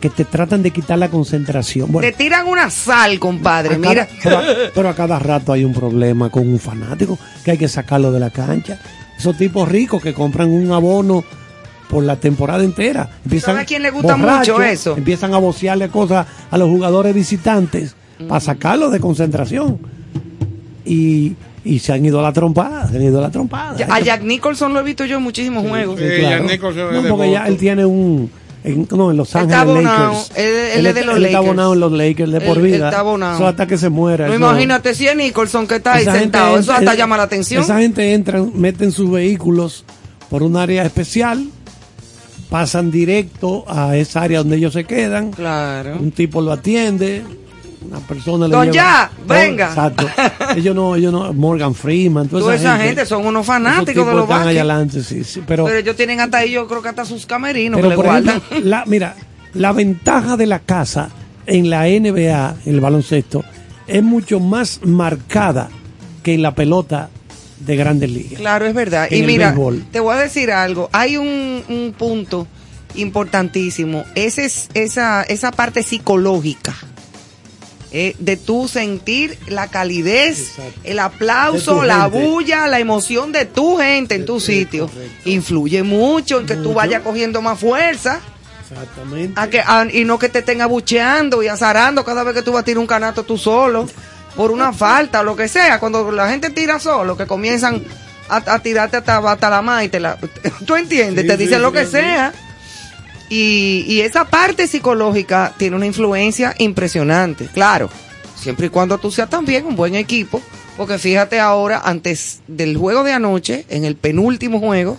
Que te tratan de quitar la concentración. Bueno, Te tiran una sal, compadre. a Mira. cada- pero, a, pero a cada rato hay un problema con un fanático que hay que sacarlo de la cancha. Esos tipos ricos que compran un abono por la temporada entera. Empiezan ¿Sabe a quién le gusta mucho eso? Empiezan a vocearle cosas a los jugadores visitantes para sacarlos de concentración. Y, y se han ido a la trompada, se han ido a la trompada. A Jack Nicholson lo he visto yo en muchísimos juegos. Sí, claro. No, porque ya él tiene un. En, no, en Los Él está Ángeles abonado, Lakers. él- él es de los él está abonado en los Lakers de por Él- él vida. está abonado. Eso hasta que se muera. No, imagínate si es Nicholson que está ahí sentado. Eso hasta eh, llama la atención. Esa gente entra, meten sus vehículos por un área especial, pasan directo a esa área donde ellos se quedan. Claro. Un tipo lo atiende, una persona le Don lleva. Ya, venga. Exacto. ellos no, ellos no, Morgan Freeman, toda, Toda esa gente son unos fanáticos de los están allá adelante, sí, sí, pero, Pero ellos tienen hasta ahí, yo creo que hasta sus camerinos pero que le guardan. ejemplo, la, mira, la ventaja de la casa en la NBA, en el baloncesto, es mucho más marcada que en la pelota de grandes ligas. Claro, es verdad. Y mira, béisbol. te voy a decir algo. Hay un, un punto importantísimo. Ese es, esa, esa parte psicológica. Eh, de tú sentir la calidez, el aplauso, tu la gente. bulla, la emoción de tu gente en tu sitio. Influye mucho en que tú vayas cogiendo más fuerza. Exactamente. A que, a- y no que te estén abucheando y azarando cada vez que tú vas a tirar un canasto tú solo, por una falta o lo que sea. Cuando la gente tira solo, que comienzan a, a tirarte hasta, hasta la mano y te la... ¿Tú entiendes? Sí, te sí, dicen lo que sí. sea. Y, y esa parte psicológica tiene una influencia impresionante, claro, siempre y cuando tú seas también un buen equipo, porque fíjate ahora, antes del juego de anoche, en el penúltimo juego,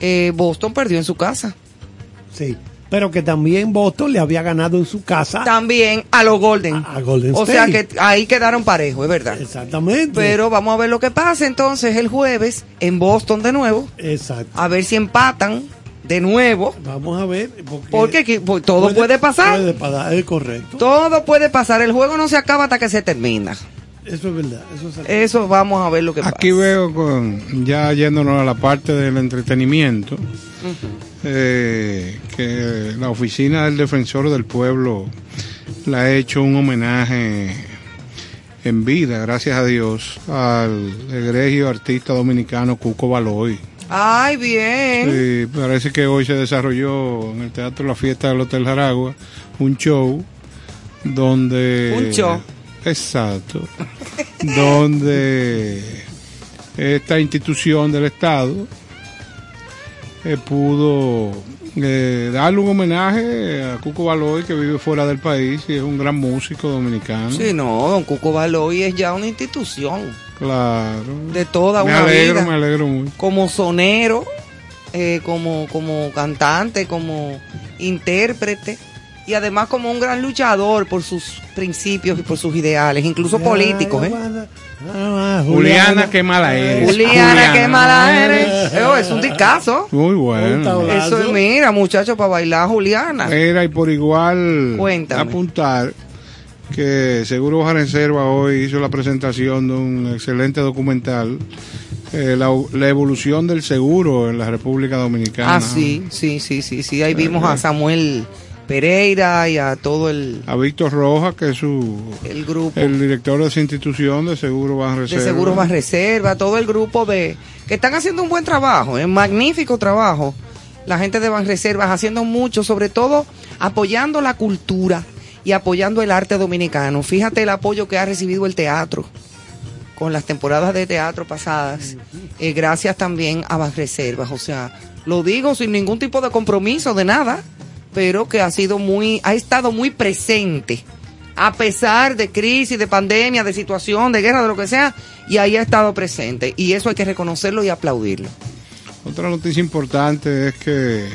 eh, Boston perdió en su casa. Sí, pero que también Boston le había ganado en su casa También a los Golden. a Golden O sea que ahí quedaron parejos, es verdad. Exactamente. Pero vamos a ver lo que pasa entonces el jueves en Boston de nuevo. Exacto. A ver si empatan de nuevo. Vamos a ver. Porque, Porque aquí, pues, todo puede, pasar. Puede pasar, es correcto. Todo puede pasar. El juego no se acaba hasta que se termina. Eso es verdad. Eso es Eso vamos a ver lo que Aquí pasa. veo, con, ya yéndonos a la parte del entretenimiento, eh, que la oficina del defensor del pueblo le ha hecho un homenaje en vida, gracias a Dios, al egregio artista dominicano Cuco Baloy. Ay, bien. Sí, parece que hoy se desarrolló en el Teatro La Fiesta del Hotel Jaragua un show donde... Un show. Exacto. donde esta institución del Estado eh, pudo eh, darle un homenaje a Cuco Baloy que vive fuera del país y es un gran músico dominicano. Sí, no, don Cuco Baloy es ya una institución Claro. de toda me una alegro, vida. me alegro mucho. como sonero, eh, como, como cantante, como intérprete y además como un gran luchador por sus principios y por sus ideales, incluso políticos. ¿eh? Juliana, qué mala eres. Juliana, qué mala eres. Eh, oh, es un discazo. Muy bueno. Eso es, mira, muchachos, para bailar Juliana. Era y por igual Cuéntame. apuntar que Seguro Baja Reserva hoy hizo la presentación de un excelente documental, eh, la, la evolución del seguro en la República Dominicana. Ah, sí, sí, sí, sí, sí. Ahí vimos a Samuel Pereira y a todo el, A Víctor Rojas, que es su, el grupo el director de esa institución de Seguro Baja de Reserva. Seguros Más Reserva, todo el grupo de que están haciendo un buen trabajo, un magnífico trabajo. la gente de Banreservas haciendo mucho, sobre todo apoyando la cultura y apoyando el arte dominicano. Fíjate el apoyo que ha recibido el teatro con las temporadas de teatro pasadas, eh, gracias también a Banreservas. O sea, lo digo sin ningún tipo de compromiso, de nada, pero que ha sido muy, ha estado muy presente, a pesar de crisis, de pandemia, de situación, de guerra, de lo que sea, y ahí ha estado presente. Y eso hay que reconocerlo y aplaudirlo. Otra noticia importante es que,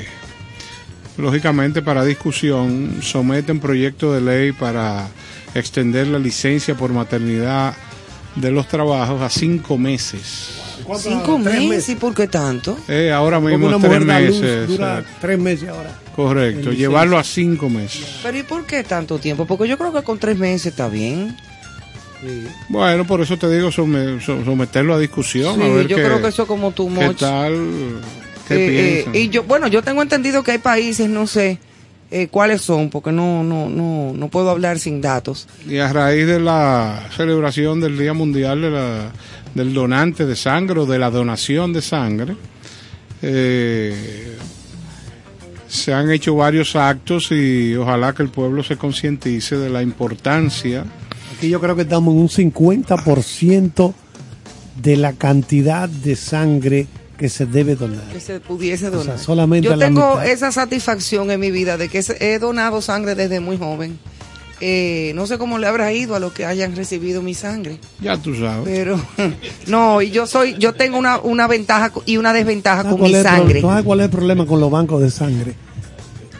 lógicamente, para discusión, someten proyecto de ley para extender la licencia por maternidad de los trabajos a cinco meses. Cinco meses, ¿y por qué tanto? Eh, ahora mismo una tres luz, meses. dura tres meses ahora. correcto, llevarlo a cinco meses. Pero ¿y por qué tanto tiempo? Porque yo creo que con tres meses está bien. Bueno, por eso te digo some- so- someterlo a discusión. Sí, a ver yo qué, creo que eso como tu qué much. tal, Eh, eh, y yo, bueno, yo tengo entendido que hay países, no sé eh, cuáles son, porque no, no, no, no puedo hablar sin datos. Y a raíz de la celebración del Día Mundial de la- del Donante de Sangre o de la donación de sangre, eh, se han hecho varios actos y ojalá que el pueblo se concientice de la importancia. Aquí yo creo que estamos en un 50% de la cantidad de sangre que se debe donar. Que se pudiese O sea, donar. solamente yo tengo esa satisfacción en mi vida de que he donado sangre desde muy joven. Eh, no sé cómo le habrá ido a los que hayan recibido mi sangre. Ya tú sabes. Pero no, y yo soy, yo tengo una, una ventaja y una desventaja ¿Sabes con mi sangre. ¿tú ¿Sabes cuál es el problema con los bancos de sangre?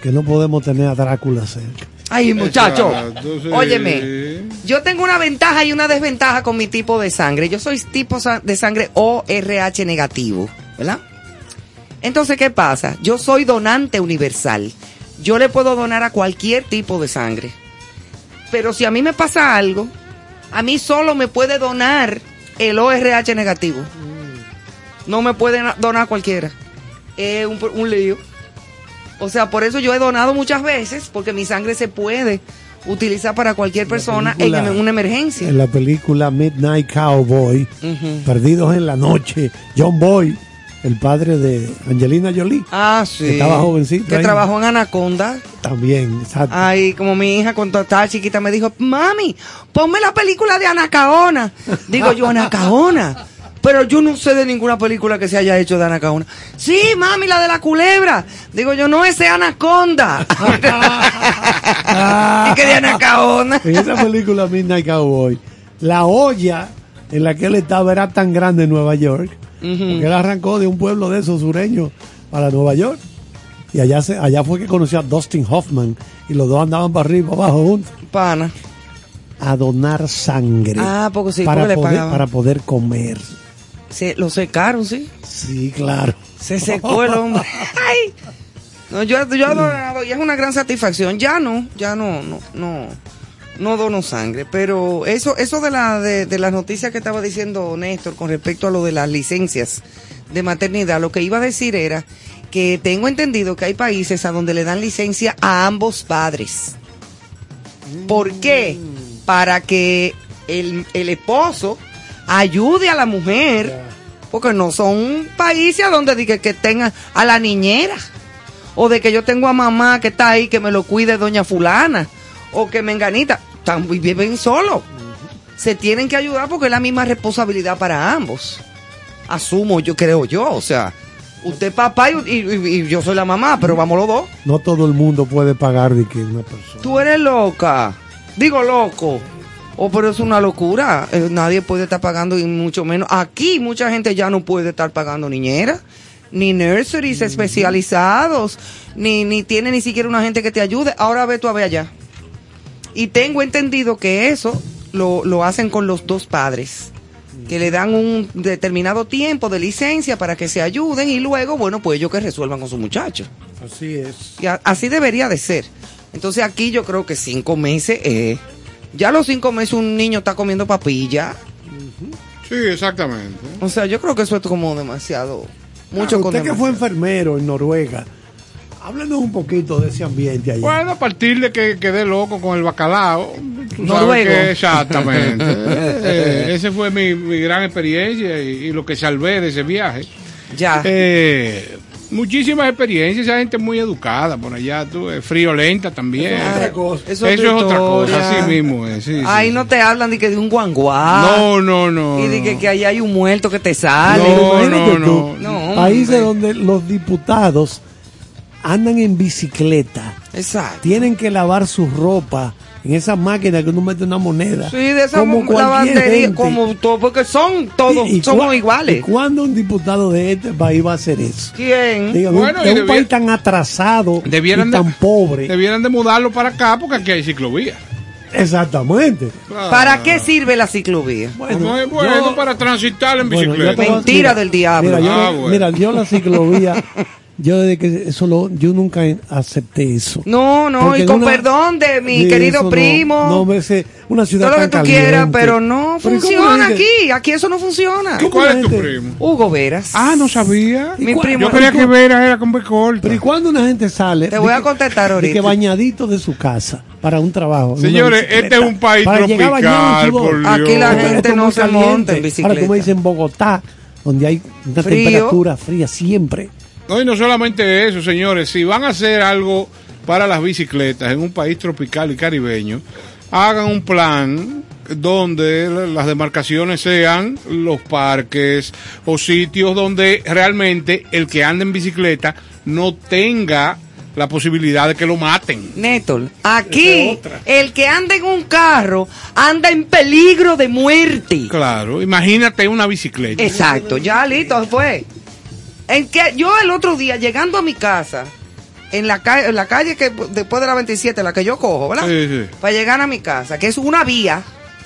Que no podemos tener a Drácula cerca. Ay, muchacho, Exacto, sí. óyeme, yo tengo una ventaja y una desventaja con mi tipo de sangre. Yo soy tipo de sangre ORH negativo, ¿verdad? Entonces, ¿qué pasa? Yo soy donante universal. Yo le puedo donar a cualquier tipo de sangre. Pero si a mí me pasa algo, a mí solo me puede donar el ORH negativo. No me puede na- donar cualquiera. Es un, un lío. O sea, por eso yo he donado muchas veces, porque mi sangre se puede utilizar para cualquier persona en película- em- una emergencia. En la película Midnight Cowboy. Perdidos en la Noche, John Boy, el padre de Angelina Jolie, Ah, sí. que estaba jovencito. Que ahí. trabajó en Anaconda. También, exacto. Ay, como mi hija cuando estaba chiquita me dijo, mami, ponme la película de Anacaona. Digo yo, Anacaona. Pero yo no sé de ninguna película que se haya hecho de Anacaona. Sí, mami, la de la culebra. Digo yo, no, ese es Anaconda. y que de Anacaona. En esa película Midnight Cowboy, la olla en la que él estaba era tan grande en Nueva York, porque él arrancó de un pueblo de esos sureños para Nueva York. Y allá, se, allá fue que conoció a Dustin Hoffman y los dos andaban para arriba y para abajo juntos. Pana. A donar sangre. Ah, porque sí, para, porque poder, para poder comer. Se, lo secaron, sí. Sí, claro. Se secó el hombre. Ay. No, yo, yo he donado y es una gran satisfacción. Ya no, ya no, no, no, no dono sangre. Pero eso, eso de la, de, de las noticias que estaba diciendo Néstor con respecto a lo de las licencias de maternidad, lo que iba a decir era que tengo entendido que hay países a donde le dan licencia a ambos padres. ¿Por qué? Para que el, el esposo ayude a la mujer, porque no son países a donde diga que tengan a la niñera, o de que yo tengo a mamá que está ahí que me lo cuide doña fulana, o que me enganita, están viven solo. Se tienen que ayudar porque es la misma responsabilidad para ambos. Asumo, yo creo yo, o sea, usted es papá y, y- y yo soy la mamá, pero vamos los dos. No todo el mundo puede pagar de que una persona. Tú eres loca. Digo loco. Oh, pero es una locura. Eh, nadie puede estar pagando y mucho menos. Aquí mucha gente ya no puede estar pagando niñera, ni nurseries especializados, ni, ni tiene ni siquiera una gente que te ayude. Ahora ve tú a ver allá. Y tengo entendido que eso lo, lo hacen con los dos padres. Que le dan un determinado tiempo de licencia para que se ayuden y luego, bueno, pues ellos que resuelvan con su muchacho. Así es. Y a- así debería de ser. Entonces aquí yo creo que cinco meses, eh, ya a los cinco meses un niño está comiendo papilla. Sí, exactamente. O sea, yo creo que eso es como demasiado, mucho Ah, Usted que fue enfermero en Noruega, háblenos un poquito de ese ambiente allá. Bueno, a partir de que quedé loco con el bacalao. tú sabes que exactamente. Eh, esa fue mi, mi gran experiencia y, y lo que salvé de ese viaje. Ya. Eh, muchísimas experiencias, esa gente muy educada por allá, tú, es friolenta también. Eso es otra cosa. Eso, es otra cosa, historia. así mismo es. sí, sí. Ahí no te hablan de que de un guanguá. No, no, no. Y de no. que, que ahí hay un muerto que te sale. No, Imagínate no, tú, no. países donde los diputados andan en bicicleta, Exacto. tienen que lavar su ropa en esa máquina que uno mete una moneda. Sí, de esa como cualquier lavandería, gente. como todo, porque son todos, ¿Y- y somos cua- iguales. ¿Y cuándo un diputado de este país va a hacer eso? ¿Quién? Dígame, Bueno, un- país tan atrasado Debieran y de- tan pobre. Debieran de mudarlo para acá porque aquí hay ciclovía. Exactamente. ¿Para qué sirve la ciclovía? Bueno, es bueno para transitar en Bueno, bicicleta. a- Mentira mira, del diablo. Mira, Ah, no- bueno. mira, yo la ciclovía, yo desde que eso lo, yo nunca acepté eso. No, no, Porque y con una- perdón de mi querido eso no- primo. No, me sé, una ciudad todo lo que tú quieras, pero no Pero ¿y cómo funciona aquí. Aquí eso no funciona. ¿Y cuál es tu primo? Hugo Veras. Ah, no sabía. Mi primo. Yo creía ¿y que cu- Vera era con corta. Pero ¿y cuándo una gente sale? Te de voy a contestar de ahorita. que bañadito de su casa para un trabajo. Señores, este es un país para bañado tropical, por Aquí la gente no se caliente. monta en bicicleta. Ahora tú me dices en Bogotá, donde hay una Frío. temperatura fría siempre. No, y no solamente eso, señores. Si van a hacer algo para las bicicletas en un país tropical y caribeño, hagan un plan donde las demarcaciones sean los parques o sitios donde realmente el que anda en bicicleta no tenga la posibilidad de que lo maten. Néstor, aquí el que anda en un carro anda en peligro de muerte. Claro, imagínate una bicicleta. Exacto, ya listo, fue. En que yo el otro día llegando a mi casa, en la calle, en la calle que después de la 27, la que yo cojo, ¿verdad? Sí, sí. Para llegar a mi casa, que es una vía,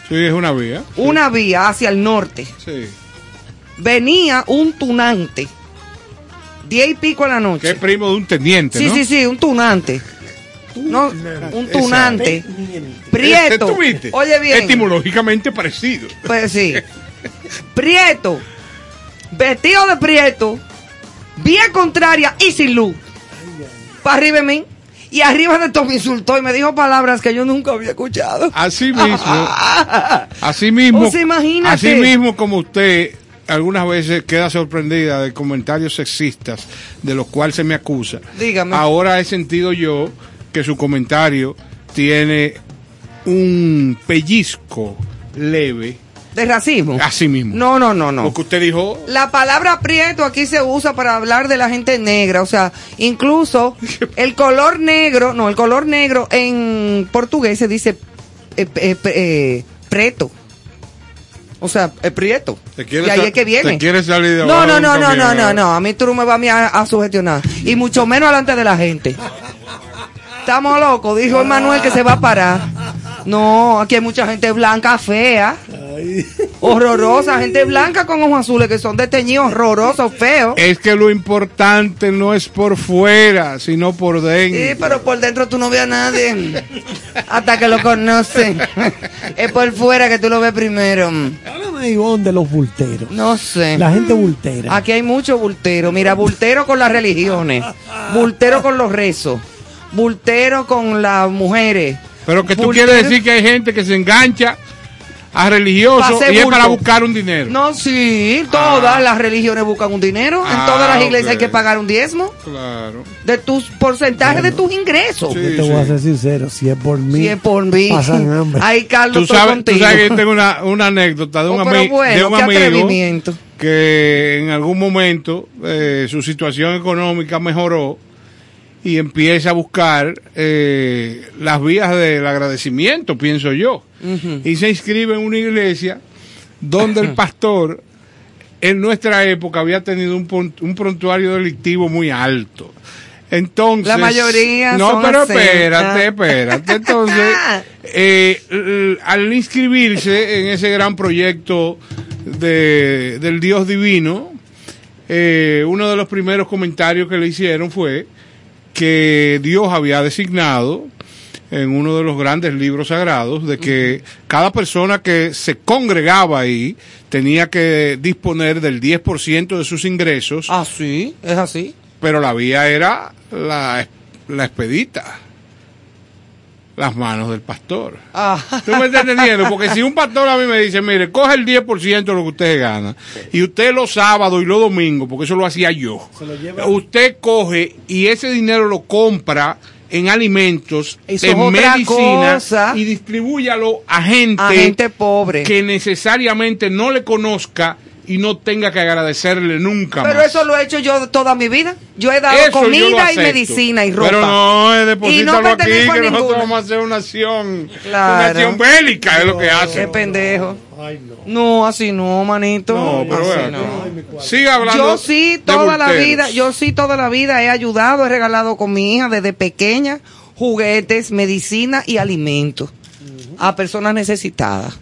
Sí, es una vía. una vía hacia el norte. Sí. Venía un tunante, diez y pico de la Que noche. es primo de un teniente, Sí, ¿no? sí, sí, un tunante. No, un tunante. Prieto. ¿Tú viste? Oye bien. Etimológicamente parecido. Pues sí. Prieto. Vestido de prieto. Vía contraria y sin luz. Para arriba de mí. Y arriba de todo me insultó y me dijo palabras que yo nunca había escuchado. Así mismo. Así mismo. Imagínate. Así mismo como usted algunas veces queda sorprendida de comentarios sexistas de los cuales se me acusa. Dígame. Ahora he sentido yo que su comentario tiene un pellizco leve. ¿De racismo? Así mismo. No, no, no, no. Porque usted dijo, La palabra prieto aquí se usa para hablar de la gente negra, o sea, incluso el color negro, no, el color negro en portugués se dice eh, eh, eh, preto. O sea, es prieto. Te y ahí es que viene. te quieres salir de no, no, no, no, no, no, ¿no? a mí tú no me vas a, mí a, a sugestionar. Y mucho menos delante de la gente. Estamos locos, dijo Manuel que se va a parar. No, aquí hay mucha gente blanca, fea. Horrorosa, gente blanca con ojos azules que son desteñidos, horrorosos, feos. es que lo importante no es por fuera, sino por dentro. Sí, pero por dentro tú no ves a nadie. Hasta que lo conocen. Es por fuera que tú lo ves primero. Háblame, Ivonne, de los bulteros. No sé. La gente bultera. Aquí hay mucho bultero. Mira, bultero con las religiones. Bultero con los rezos. Bultero con las mujeres. Pero que tú Bultero- quieres decir que hay gente que se engancha a religioso Pa' hacer y es para buscar un dinero. No, sí, todas las religiones buscan un dinero. en Ah, todas las iglesias hay que pagar un diezmo Claro. de tus porcentajes de tus ingresos. Sí, Yo te voy a ser sincero, si es por mí, Si es por mí. pasan hambre. Ay, Carlos, Tú sabes, tú contigo. sabes que yo tengo una, una anécdota de un, Oh, ami- bueno, de un amigo que en algún momento eh, su situación económica mejoró y empieza a buscar eh, las vías del agradecimiento, pienso yo. Y se inscribe en una iglesia donde el pastor en nuestra época había tenido un, un prontuario delictivo muy alto. Entonces, La mayoría no, son pero espérate, Ah. espérate. Entonces, eh, al inscribirse en ese gran proyecto de, del Dios divino, eh, uno de los primeros comentarios que le hicieron fue que Dios había designado en uno de los grandes libros sagrados de que cada persona que se congregaba ahí tenía que disponer del 10% de sus ingresos, Ah, sí, es así. pero la vía era la, la expedita. Las manos del pastor. Ah. ¿Tú me estás entendiendo? Porque si un pastor a mí me dice, mire, coge el 10% de lo que usted gana, y usted los sábados y los domingos, porque eso lo hacía yo, usted coge y ese dinero lo compra en alimentos, Eso en medicina, cosa. y distribúyalo a gente, A gente pobre. que necesariamente no le conozca y no tenga que agradecerle nunca Pero más. eso lo he hecho yo toda mi vida. Yo he dado Eso comida y medicina y ropa. Pero no, es Y no deposítalo aquí, pertenezco a que nosotros ninguna. vamos a hacer una acción, Claro. una acción bélica, es lo que hace. Qué pendejo. no. así no, manito. No, pero Así no. siga hablando. Yo sí, de toda la vida, yo sí, toda la vida he ayudado, he regalado con mi hija desde pequeña juguetes, medicina y alimentos a personas necesitadas.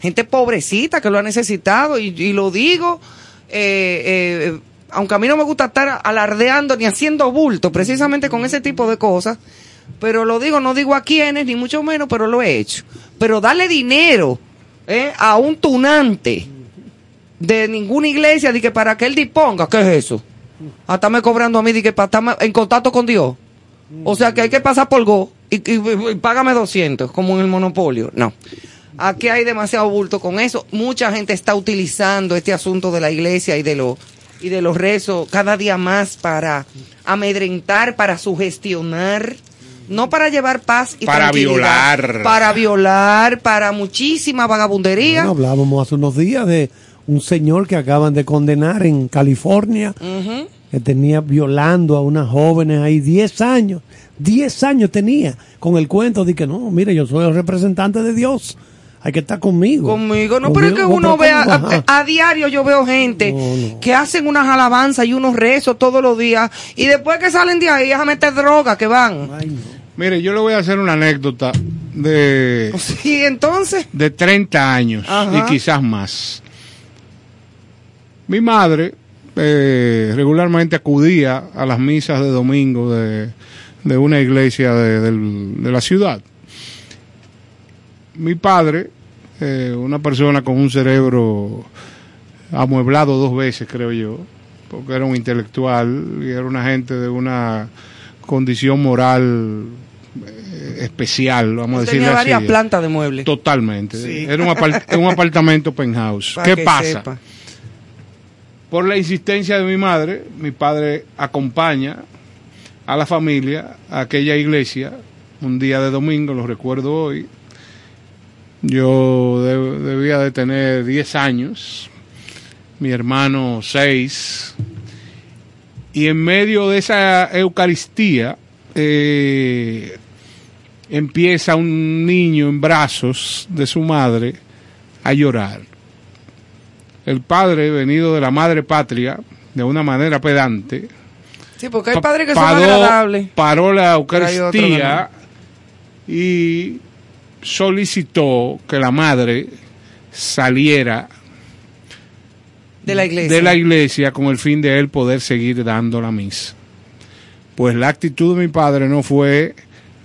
Gente pobrecita que lo ha necesitado y, lo digo, eh, eh, aunque a mí no me gusta estar alardeando ni haciendo bulto precisamente con ese tipo de cosas, pero lo digo, no digo a quiénes, ni mucho menos, pero lo he hecho. Pero darle dinero eh, a un tunante de ninguna iglesia de que para que él disponga, ¿qué es eso? Hasta me cobrando a mí que para estar en contacto con Dios. O sea que hay que pasar por Go y, y- y págame 200 como en el monopolio. No. Aquí hay demasiado bulto con eso. Mucha gente está utilizando este asunto de la iglesia y de los y de los rezos cada día más para amedrentar, para sugestionar, no para llevar paz y Para violar. para violar, para muchísima vagabundería. Bueno, hablábamos hace unos días de un señor que acaban de condenar en California, que tenía violando a unas jóvenes ahí 10 años. 10 años tenía con el cuento de que no, mire, yo soy el representante de Dios. Hay que estar conmigo. Conmigo, no, pero es que uno pero ve, ¿cómo? a, diario yo veo gente que hacen unas alabanzas y unos rezos todos los días y después que salen de ahí a meter droga que van. Mire, yo le voy a hacer una anécdota de, Sí, entonces. de 30 años Ajá. y quizás más. Mi madre eh, regularmente acudía a las misas de domingo de, de una iglesia de, de la ciudad. Mi padre, eh, una persona con un cerebro amueblado dos veces, creo yo, porque era un intelectual y era una gente de una condición moral eh, especial, vamos a Tenía varias plantas de muebles. Totalmente. Sí. Era un, apart- un apartamento penthouse. Pa' ¿Qué pasa? sepa. Por la insistencia de mi madre, mi padre acompaña a la familia a aquella iglesia un día de domingo, lo recuerdo hoy. Yo de- debía de tener 10 años, mi hermano 6, y en medio de esa Eucaristía eh, empieza un niño en brazos de su madre a llorar. El padre, venido de la madre patria, de una manera pedante, Sí, porque hay padres que son paró, agradables. paró la Eucaristía y solicitó que la madre saliera De la iglesia. de la iglesia con el fin de él poder seguir dando la misa. Pues la actitud de mi padre no fue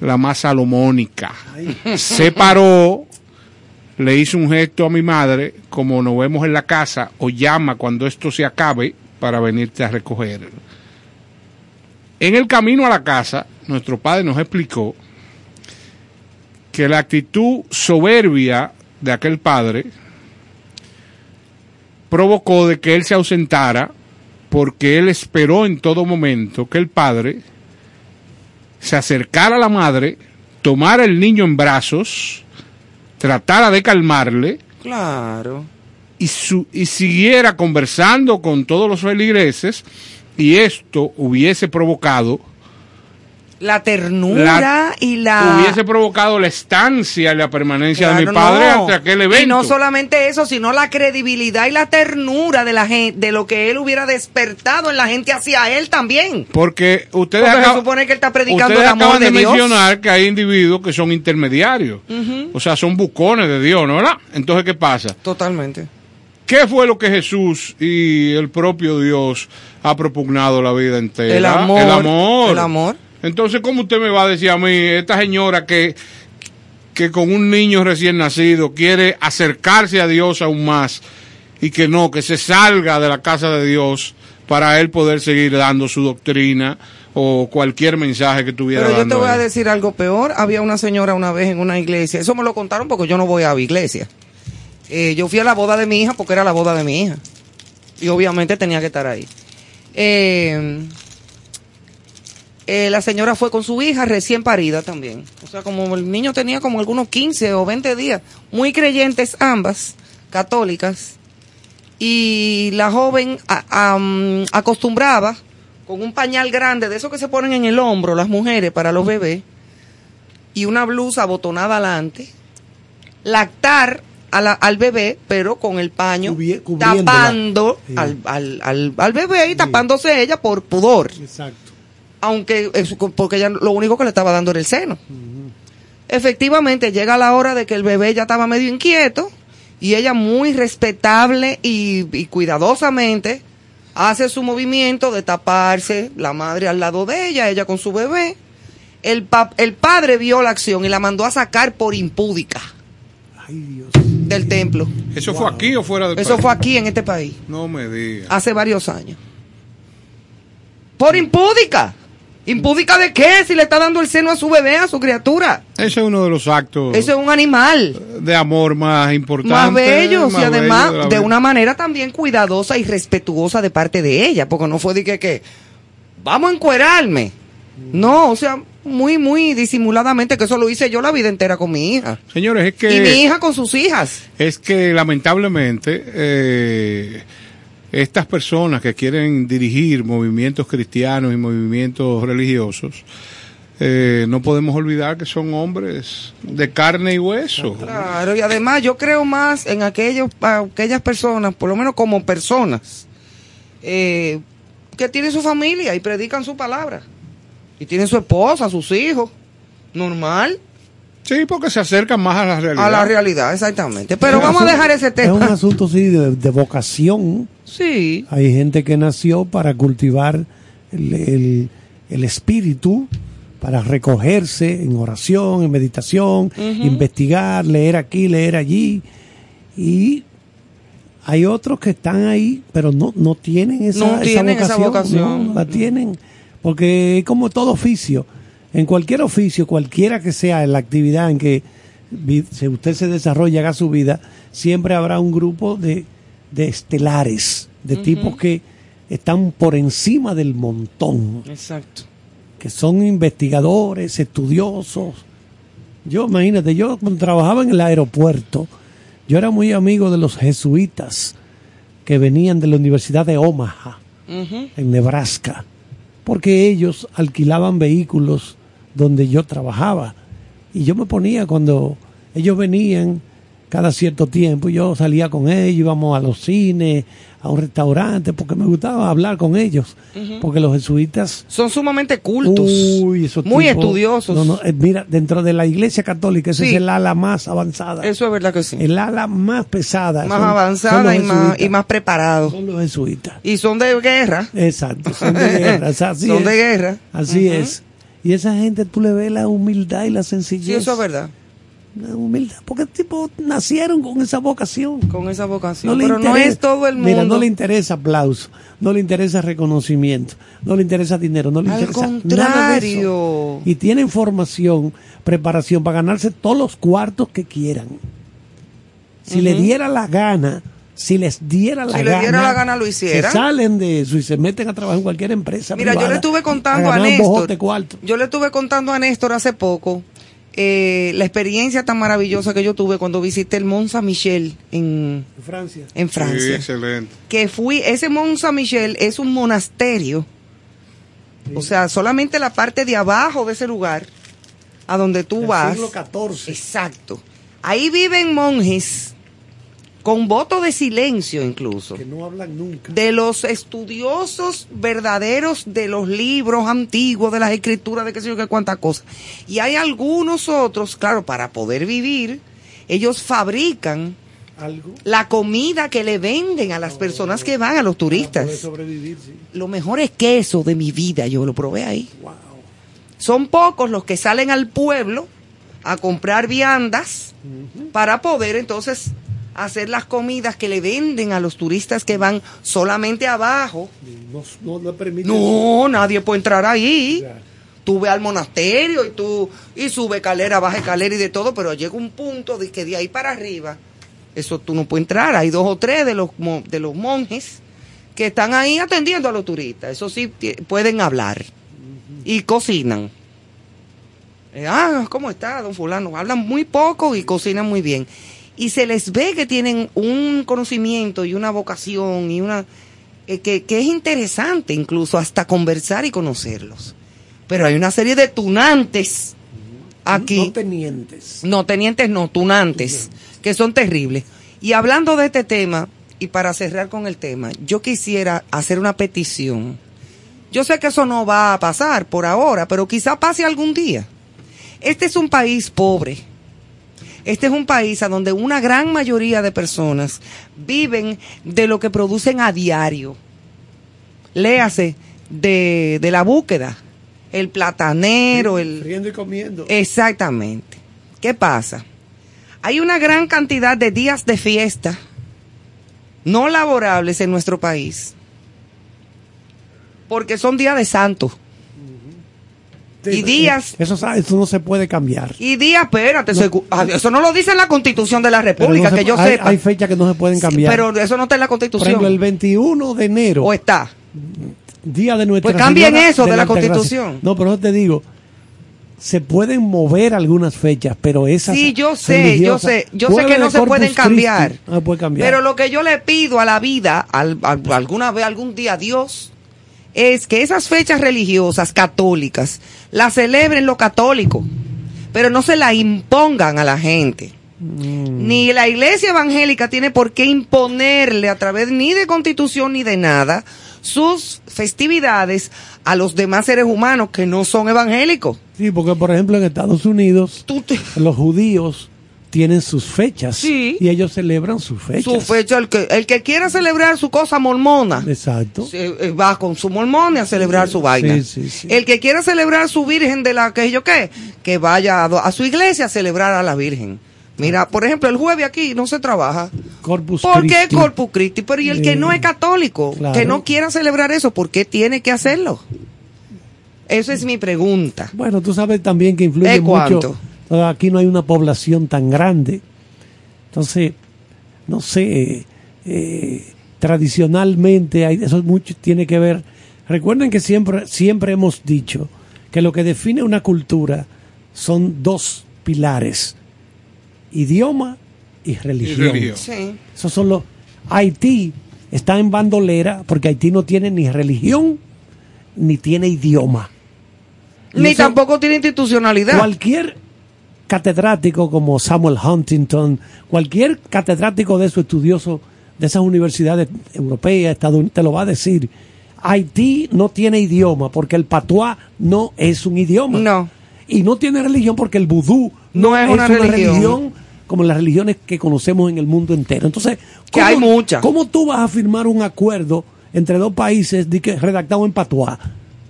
la más salomónica. Se paró, le hizo un gesto a mi madre, como nos vemos en la casa, o llama cuando esto se acabe para venirte a recoger. En el camino a la casa, nuestro padre nos explicó que la actitud soberbia de aquel padre provocó de que él se ausentara porque él esperó en todo momento que el padre se acercara a la madre, tomara el niño en brazos, tratara de calmarle Claro. y, su- y siguiera conversando con todos los feligreses y esto hubiese provocado La ternura La- y la... hubiese provocado la estancia y la permanencia de mi padre no. ante aquel evento. Y no solamente eso, sino la credibilidad y la ternura de la gente, de lo que él hubiera despertado en la gente hacia él también. Porque ustedes, Porque se supone que él está predicando el amor de, de Dios. mencionar que hay individuos que son intermediarios. O sea, son bucones de Dios, ¿no verdad? Entonces, ¿qué pasa? Totalmente. ¿Qué fue lo que Jesús y el propio Dios ha propugnado la vida entera? El amor. El amor. El amor. Entonces, ¿cómo usted me va a decir a mí, esta señora que, que con un niño recién nacido quiere acercarse a Dios aún más y que no, que se salga de la casa de Dios para él poder seguir dando su doctrina o cualquier mensaje que tuviera Pero yo te voy a decir algo peor. Había una señora una vez en una iglesia. Eso me lo contaron porque yo no voy a la iglesia. Eh, yo fui a la boda de mi hija porque era la boda de mi hija. Y obviamente tenía que estar ahí. Eh, eh, la señora fue con su hija recién parida también. O sea, como el niño tenía como algunos 15 o 20 días. Muy creyentes ambas, católicas. Y la joven a- acostumbraba con un pañal grande, de esos que se ponen en el hombro las mujeres para los bebés, y una blusa abotonada adelante, lactar a la- al bebé, pero con el paño tapando Sí. al, al, al, al bebé y tapándose ella por pudor. Exacto. Aunque, eso, porque ella lo único que le estaba dando era el seno. Efectivamente, llega la hora de que el bebé ya estaba medio inquieto y ella muy respetable y, y cuidadosamente hace su movimiento de taparse, la madre al lado de ella, ella con su bebé. El, pa- el padre vio la acción y la mandó a sacar por impúdica del templo. ¿Eso fue aquí o fuera del Eso país? fue aquí en este país, No me digas. hace varios años. Por impúdica. ¿Impúdica de qué? Si le está dando el seno a su bebé, a su criatura. Ese es uno de los actos Eso es un animal. de amor más importantes. Más bellos y más además de una manera también cuidadosa y respetuosa de parte de ella, porque no fue de que, que vamos a encuerarme. No, o sea, muy, muy disimuladamente, que eso lo hice yo la vida entera con mi hija. Señores, es que... Y mi hija con sus hijas. es que lamentablemente eh, estas personas que quieren dirigir movimientos cristianos y movimientos religiosos, eh, no podemos olvidar que son hombres de carne y hueso. Claro, y además yo creo más en aquellos, aquellas personas, por lo menos como personas, eh, que tienen su familia y predican su palabra. Y tienen su esposa, sus hijos. Normal. Sí, porque se acercan más a la realidad. A la realidad, exactamente. Pero Es vamos a dejar ese Es un tema. asunto, sí, de, de vocación. Sí. Hay gente que nació para cultivar el, el- el espíritu, para recogerse en oración, en meditación, investigar, leer aquí, leer allí. Y hay otros que están ahí, pero no, no tienen esa, No tienen esa vocación. no la tienen. Porque es como todo oficio. En cualquier oficio, cualquiera que sea la actividad en que si usted se desarrolla, haga su vida, siempre habrá un grupo de, de estelares, de tipos que están por encima del montón, Exacto. que son investigadores, estudiosos. Yo, imagínate, yo cuando trabajaba en el aeropuerto, yo era muy amigo de los jesuitas que venían de la Universidad de Omaha, en Nebraska, porque ellos alquilaban vehículos donde yo trabajaba. Y yo me ponía cuando ellos venían cada cierto tiempo, yo salía con ellos, íbamos a los cines, a un restaurante, porque me gustaba hablar con ellos, porque los jesuitas Son sumamente cultos. Uy, esos muy tipos- estudiosos. No, no, eh, mira, dentro de la iglesia católica, ese Sí. es el ala más avanzada. Eso es verdad que sí. El ala más pesada. más son- avanzada son y más, y más preparado. Son los jesuitas. Y son de guerra. Exacto, son de guerra. o sea, así Son es. de guerra. Así es. Y esa gente tú le ves la humildad y la sencillez. Sí, eso es verdad. La humildad, porque tipo nacieron con esa vocación. Con esa vocación. No Pero no es todo el mundo. Mira, no le interesa aplauso, no le interesa reconocimiento, no le interesa dinero, no le Al interesa nada de contrario. eso. Y tienen formación, preparación para ganarse todos los cuartos que quieran. Si le diera la gana, si les diera la Si le gana, diera la gana, lo hicieran. se salen de eso y se meten a trabajar en cualquier empresa. Mira, yo le estuve contando a un Néstor. Yo le estuve contando a Néstor hace poco eh, la experiencia tan maravillosa que yo tuve cuando visité el Mont Saint Michel en, Francia. en Sí, Francia. excelente. que fui, ese Mont Saint Michel es un monasterio. O sea, solamente la parte de abajo de ese lugar a donde tú Del vas. siglo XIV. Exacto. Ahí viven monjes con voto de silencio incluso. Que no hablan nunca. De los estudiosos verdaderos de los libros antiguos, de las escrituras, de qué sé yo qué cuánta cosa. Y hay algunos otros, claro, para poder vivir, ellos fabrican Algo. la comida que le venden a las personas que van, a los turistas. sobrevivir, sí. Lo mejor es queso de mi vida, yo lo probé ahí. Son pocos los que salen al pueblo a comprar viandas para poder entonces hacer las comidas que le venden a los turistas que van solamente abajo. No, no, no permite. No, nadie puede entrar ahí. Tú ve al monasterio y tú y sube escalera, baja escalera y de todo, pero llega un punto de que de ahí para arriba, eso tú no puedes entrar. Hay dos o tres de los de los monjes que están ahí atendiendo a los turistas. Eso sí pueden hablar y cocinan. Eh, ah, ¿cómo está, don fulano? Hablan muy poco y cocinan muy bien. Y se les ve que tienen un conocimiento y una vocación y una eh, que, que es interesante incluso hasta conversar y conocerlos. Pero hay una serie de tunantes aquí. No tenientes. No, tenientes no, tunantes, que son terribles. Y hablando de este tema, y para cerrar con el tema, yo quisiera hacer una petición. Yo sé que eso no va a pasar por ahora, pero quizá pase algún día. Este es un país pobre. Este es un país a donde una gran mayoría de personas viven de lo que producen a diario. Léase de, de la búsqueda, el platanero, el... Friendo y comiendo. Exactamente. ¿Qué pasa? Hay una gran cantidad de días de fiesta no laborables en nuestro país. Porque son días de santos. Y días, Eso, sa- eso no se puede cambiar. y días, espérate, ah, eso no lo dice en la constitución de la República, no se- que yo hay, sepa. hay fechas que no se pueden cambiar. Pero eso no está en la Por constitución. ejemplo, el 21 de enero. ¿O está? Día de nuestra Pues cambien Señora eso de la. Constitución. No, pero yo te digo, se pueden mover algunas fechas, pero esas Sí, yo sé, yo sé, yo sé que no se pueden cambiar. no se puede cambiar. Pero lo que yo le pido a la vida, al- al- alguna vez, algún día a Dios, es que esas fechas religiosas católicas las celebren los católicos, pero no se la impongan a la gente. Mm. Ni la iglesia evangélica tiene por qué imponerle a través ni de constitución ni de nada sus festividades a los demás seres humanos que no son evangélicos. Sí, porque por ejemplo en Estados Unidos los judíos tienen sus fechas Sí. y ellos celebran sus fechas. Su fecha, el que, el que quiera celebrar su cosa mormona, Exacto. se- eh, va con su mormón a celebrar su vaina. Sí, sí, sí. El que quiera celebrar su virgen de la que yo qué, que vaya a, su iglesia a celebrar a la virgen. Mira, por ejemplo, el jueves aquí no se trabaja. Corpus ¿Por qué Christi. Corpus Christi? Pero y el que Eh, no es católico, claro. que no quiera celebrar eso, ¿por qué tiene que hacerlo? Esa es mi pregunta. Bueno, tú sabes también que influye ¿Eh, mucho. Eh, Aquí no hay una población tan grande. Entonces, no sé, eh, tradicionalmente hay, eso mucho tiene que ver. Recuerden que siempre, siempre hemos dicho que lo que define una cultura son dos pilares, idioma y religión. religión. Sí. Esos son los... Haití está en bandolera porque Haití no tiene ni religión ni tiene idioma. Y Ni eso- tampoco tiene institucionalidad. Cualquier catedrático como Samuel Huntington, cualquier catedrático de eso estudioso de esas universidades europeas, estadounidenses, te lo va a decir. Haití no tiene idioma porque el patuá no es un idioma. No. Y no tiene religión porque el vudú No no, es es, una una, religión. religión. como las religiones que conocemos en el mundo entero. Entonces, Que hay muchas. ¿cómo tú vas a firmar un acuerdo entre dos países de que, redactado en patuá?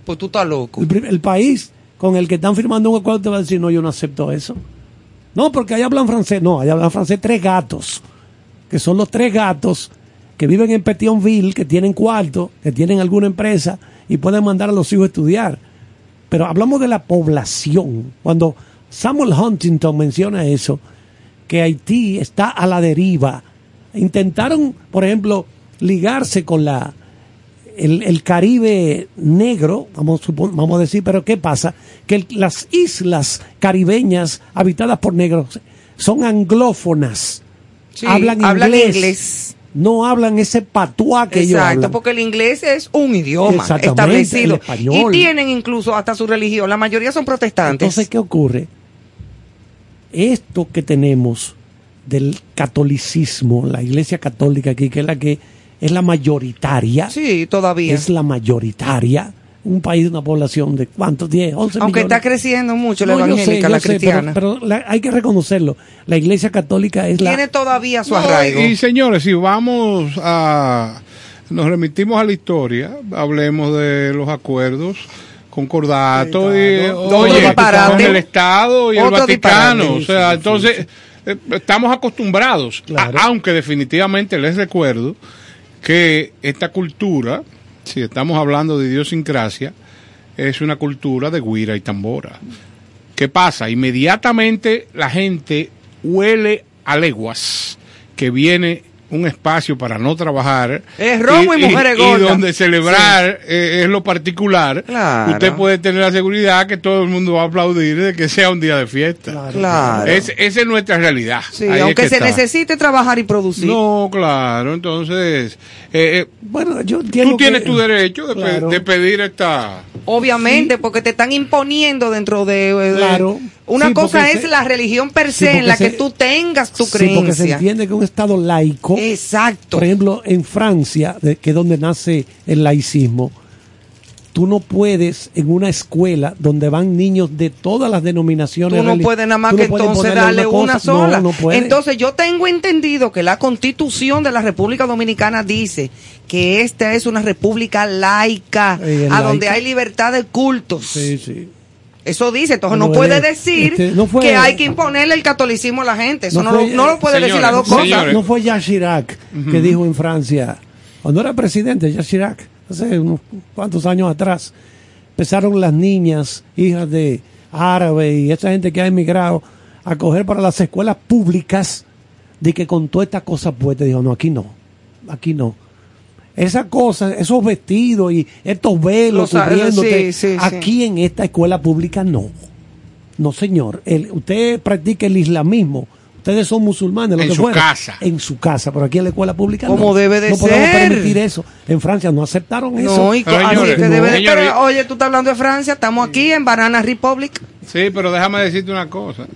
Pues tú estás loco. El, el país con el que están firmando un acuerdo te va a decir, no, yo no acepto eso. No, porque ahí hablan francés. No, ahí hablan francés tres gatos, que son los tres gatos que viven en Petionville, que tienen cuarto, que tienen alguna empresa y pueden mandar a los hijos a estudiar. Pero hablamos de la población. Cuando Samuel Huntington menciona eso, que Haití está a la deriva, intentaron, por ejemplo, ligarse con la el, el Caribe negro, vamos, a supon- vamos a decir, pero ¿qué pasa? Que el- las islas caribeñas habitadas por negros son anglófonas. Sí, hablan, hablan inglés, inglés. No hablan ese patuá que ellos Exacto, hablan. porque el inglés es un idioma establecido. Y tienen incluso hasta su religión. La mayoría son protestantes. Entonces, ¿qué ocurre? Esto que tenemos del catolicismo, la iglesia católica aquí, que es la que es la mayoritaria, sí, todavía. es la mayoritaria, un país de una población de cuántos, 10, 11 Aunque millones. está creciendo mucho la No, yo sé, evangélica, yo la sé, pero- cristiana. pero, la- hay que reconocerlo. La iglesia católica es la... Tiene todavía su No, arraigo. y señores, si vamos a. Nos remitimos a la historia, hablemos de los acuerdos concordatos y, claro. oye, disparate. con el Estado y el Vaticano. disparate. O sea, Sí, sí, entonces, eh, estamos acostumbrados, a- aunque definitivamente les recuerdo que esta cultura, si estamos hablando de idiosincrasia, es una cultura de guira y tambora. ¿Qué pasa? Inmediatamente la gente huele a leguas que viene un espacio para no trabajar. Es romo y mujeres gordas. donde celebrar eh, es lo particular. Claro. Usted puede tener la seguridad que todo el mundo va a aplaudir de que sea un día de fiesta. Claro. Es- esa es nuestra realidad. Sí, es aunque que se está. necesite trabajar y producir. No, claro, entonces. eh, bueno, yo Tú tienes tu derecho de, pe- Claro. de pedir esta. Obviamente, porque te están imponiendo dentro de... de- Claro. Una Sí, cosa es se- la religión per Sí, se en la que tú tengas tu Sí, porque se entiende que un Estado laico. Exacto. Por ejemplo, en Francia, que es donde nace el laicismo, tú no puedes en una escuela donde van niños de todas las denominaciones. Tú no puedes nada más no que entonces darle una. No, sola. no puedes. entonces yo tengo entendido que la constitución de la República Dominicana dice que esta es una república laica, Eh, a donde hay libertad de cultos. Sí, sí. Eso dice, entonces Pero no puede él- decir este, no fue- que hay que imponerle el catolicismo a la gente. Eso no, fue- lo, no lo puede decir las dos cosas. No fue Jacques Chirac que dijo en Francia, cuando era presidente, Jacques Chirac, hace unos cuantos años atrás, empezaron las niñas, hijas de árabes y esa gente que ha emigrado, a coger para las escuelas públicas de que con toda esta cosa puesta, dijo, no, aquí no, aquí no. Esa cosa, esos vestidos y estos velos Los- cubriéndote, sí, sí, sí. aquí en esta escuela pública no. No, señor. El, usted practica el islamismo. Ustedes son musulmanes, lo En que su fuera. casa. En su casa, pero aquí en la escuela pública Como no. debe de no podemos ser. permitir eso. En Francia no aceptaron eso. Y Señores, que debe de- señores. pero, oye, tú estás hablando de Francia, estamos aquí en Banana Republic. Sí, pero déjame decirte una cosa.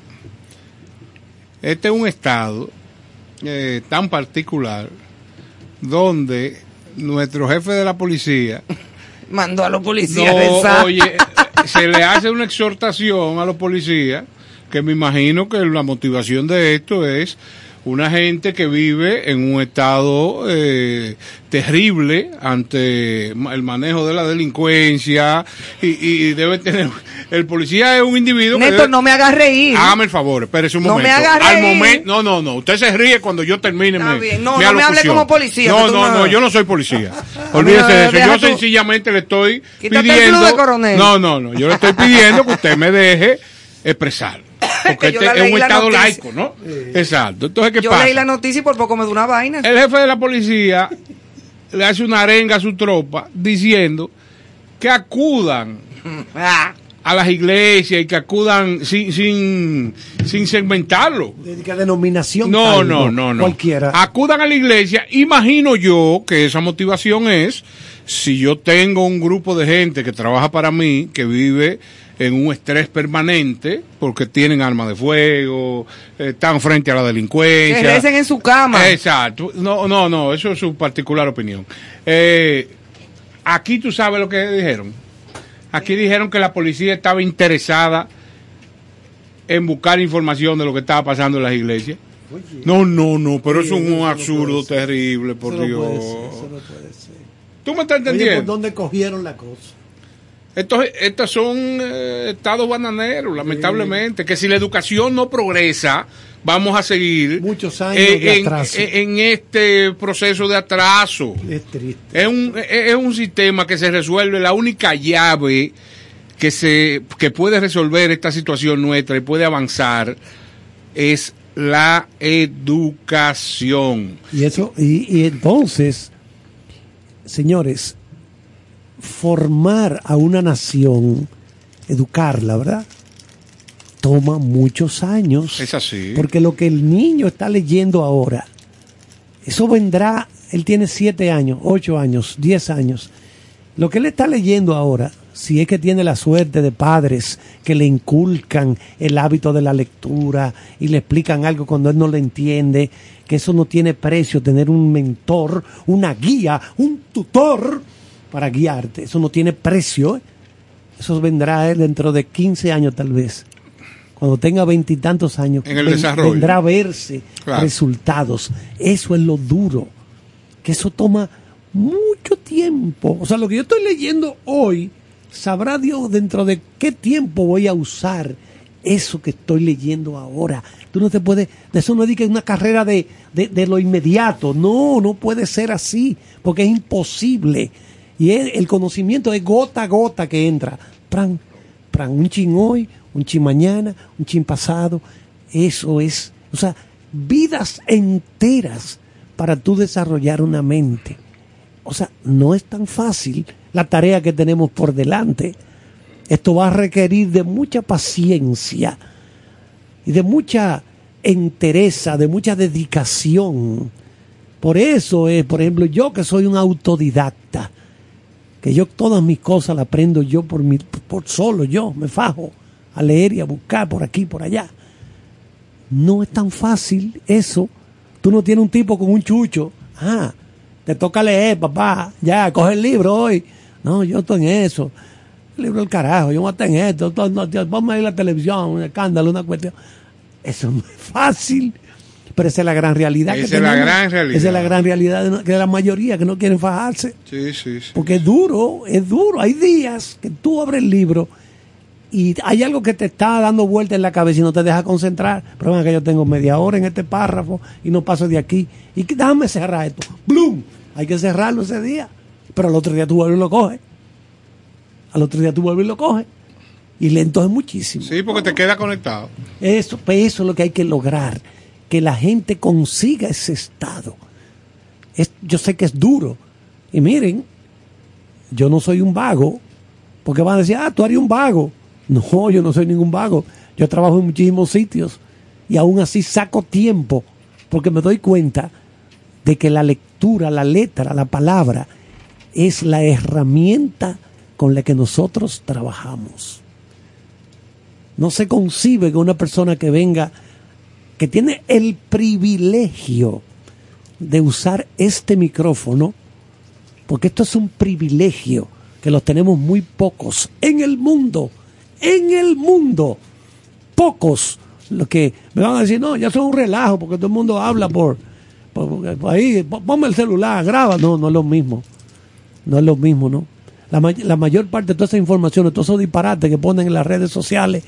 Este es un estado eh, tan particular donde nuestro jefe de la policía Mandó a los policías no, oye, se le hace una exhortación a los policías que me imagino que la motivación de esto es una gente que vive en un estado eh, terrible ante el manejo de la delincuencia y, y debe tener el policía es un individuo que Néstor, debe- no me hagas reír. Hágame el favor, espérese un No me momento. haga Al reír. momento, no, no, no. Usted se ríe cuando yo termine Está mi, bien. No, mi no me hable como policía, No, no, no- yo no soy policía. Olvídese de eso. Yo sencillamente le estoy Quítate el pidiendo. plus de coronel. No, no, no. Yo le estoy pidiendo que usted me deje expresar. Porque este es un estado noticia. laico, ¿no? Exacto. Entonces, ¿qué Yo pasa? leí la noticia y por poco me da una vaina. El jefe de la policía le hace una arenga a su tropa diciendo que acudan Ah, a las iglesias y que acudan sin, sin, sin segmentarlo. De que denominación. No, tal, no, no, no. Cualquiera. Acudan a la iglesia. Imagino yo que esa motivación es si yo tengo un grupo de gente que trabaja para mí, que vive en un estrés permanente, porque tienen armas de fuego, eh, están frente a la delincuencia. recen en su cama. Exacto. No, no, no, eso es su particular opinión. Eh, aquí tú sabes lo que dijeron. Aquí dijeron que la policía estaba interesada en buscar información de lo que estaba pasando en las iglesias. No, no, no, pero es un absurdo terrible, por Dios. puede ser, eso no puede ser. ¿Tú me estás Oye, ¿por entendiendo? dónde cogieron la cosa? Estos, estos son eh, estados bananeros, lamentablemente, que si la educación no progresa, vamos a seguir Muchos años eh, de en, atraso. en- en este proceso de atraso. Es triste. Es un, es es un sistema que se resuelve, la única llave que, se, que puede resolver esta situación nuestra y puede avanzar es la educación. Y eso, y, y entonces, señores, formar a una nación, educarla, ¿verdad? Toma muchos años. Es así. Porque lo que el niño está leyendo ahora, eso vendrá, él tiene siete años, ocho años, diez años. Lo que él está leyendo ahora, si es que tiene la suerte de padres que le inculcan el hábito de la lectura y le explican algo cuando él no lo entiende, que eso no tiene precio, tener un mentor, una guía, un tutor para guiarte, eso no tiene precio. Eso vendrá dentro de 15 años tal vez. Cuando tenga veintitantos años, En el ven- desarrollo. vendrá a verse Claro. resultados. Eso es lo duro. Que eso toma mucho tiempo. O sea, lo que yo estoy leyendo hoy, sabrá Dios dentro de qué tiempo voy a usar eso que estoy leyendo ahora. Tú no te puedes, de eso no es una carrera de, de, de lo inmediato. No, no puede ser así, porque es imposible. Y es- el conocimiento es gota a gota que entra. Pran, pran, un chin hoy, un chin mañana, un chin pasado. Eso es, o sea, vidas enteras para tú desarrollar una mente. O sea, no es tan fácil la tarea que tenemos por delante. Esto va a requerir de mucha paciencia y de mucha entereza, de mucha dedicación. Por eso es, por ejemplo, yo que soy un autodidacta, que yo todas mis cosas las aprendo yo por, mi, por solo, yo me fajo a leer y a buscar por aquí, por allá. No es tan fácil eso. Tú no tienes un tipo con un chucho. Ah, te toca leer, papá. Ya, coge el libro hoy. No, yo estoy en eso. El libro del carajo, yo voy a en esto. todo- no, Vamos a ir a la televisión, un escándalo, una cuestión. Eso no es fácil. Pero esa es la gran realidad. que Esa es la gran realidad. Esa es la gran realidad de, la mayoría que no quieren fajarse. Sí, sí, sí. Porque es duro, es duro. Hay días que tú abres el libro y hay algo que te está dando vuelta en la cabeza y no te deja concentrar. Pero ven que yo tengo media hora en este párrafo y no paso de aquí. Y que- déjame cerrar esto. ¡Blum! Hay que cerrarlo ese día. Pero al otro día tú vuelves y lo coges. Al otro día tú vuelves y lo coges. Y lento es muchísimo. Sí, porque te queda conectado. Eso, pues eso es lo que hay que lograr, que la gente consiga ese estado. Es, yo sé que es duro. Y miren, yo no soy un vago, porque van a decir, ah, tú eres un vago. No, yo no soy ningún vago. Yo trabajo en muchísimos sitios y aún así saco tiempo, porque me doy cuenta de que la lectura, la letra, la palabra, es la herramienta con la que nosotros trabajamos. No se concibe que una persona que venga, que tiene el privilegio de usar este micrófono, porque esto es un privilegio que los tenemos muy pocos en el mundo, en el mundo, pocos los que me van a decir, no, ya son un relajo, porque todo el mundo habla por, ahí, po- ponme el celular, graba, no, no es lo mismo, no es lo mismo, ¿no? La, la mayor parte de toda esa información, todos esos disparates que ponen en las redes sociales,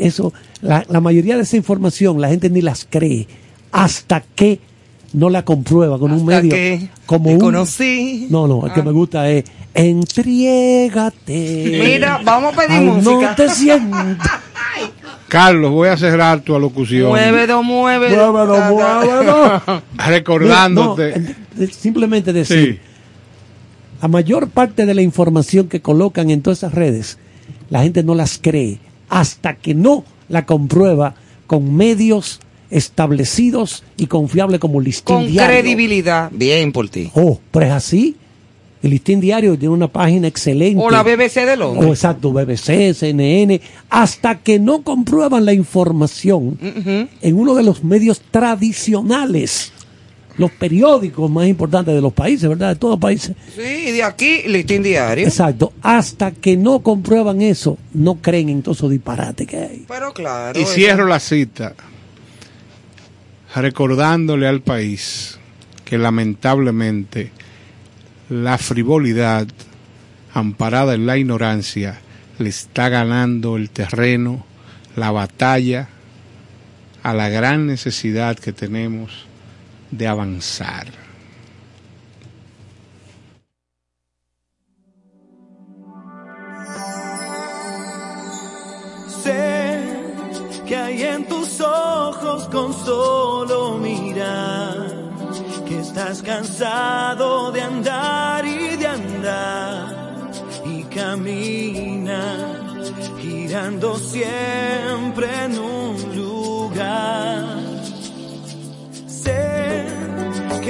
eso, la, la mayoría de esa información la gente ni las cree hasta que no la comprueba con un medio que como te un conocí. no no el que Ah. me gusta es entriégate Mira, vamos a pedir Ay, música. no te sientas Carlos, voy a cerrar tu alocución. Muévelo, muévelo. Muévelo, muévelo. Recordándote. No, no, eh, simplemente decir, Sí. la mayor parte de la información que colocan en todas esas redes, la gente no las cree hasta que no la comprueba con medios establecidos y confiables como Listín Con Diario. credibilidad. Bien por ti. Oh, pero es así. El Listín Diario tiene una página excelente. O la BBC de O Londres. exacto, BBC, CNN, hasta que no comprueban la información en uno de los medios tradicionales, los periódicos más importantes de los países, ¿verdad? De todos los países. Sí, de aquí, listín diario. Exacto. Hasta que no comprueban eso, no creen en todo esos disparates que hay. Pero claro. Y eso- cierro la cita recordándole al país que lamentablemente la frivolidad amparada en la ignorancia le está ganando el terreno, la batalla a la gran necesidad que tenemos de avanzar. Sé que hay en tus ojos con solo mirar que estás cansado de andar y de andar y camina girando siempre en un lugar.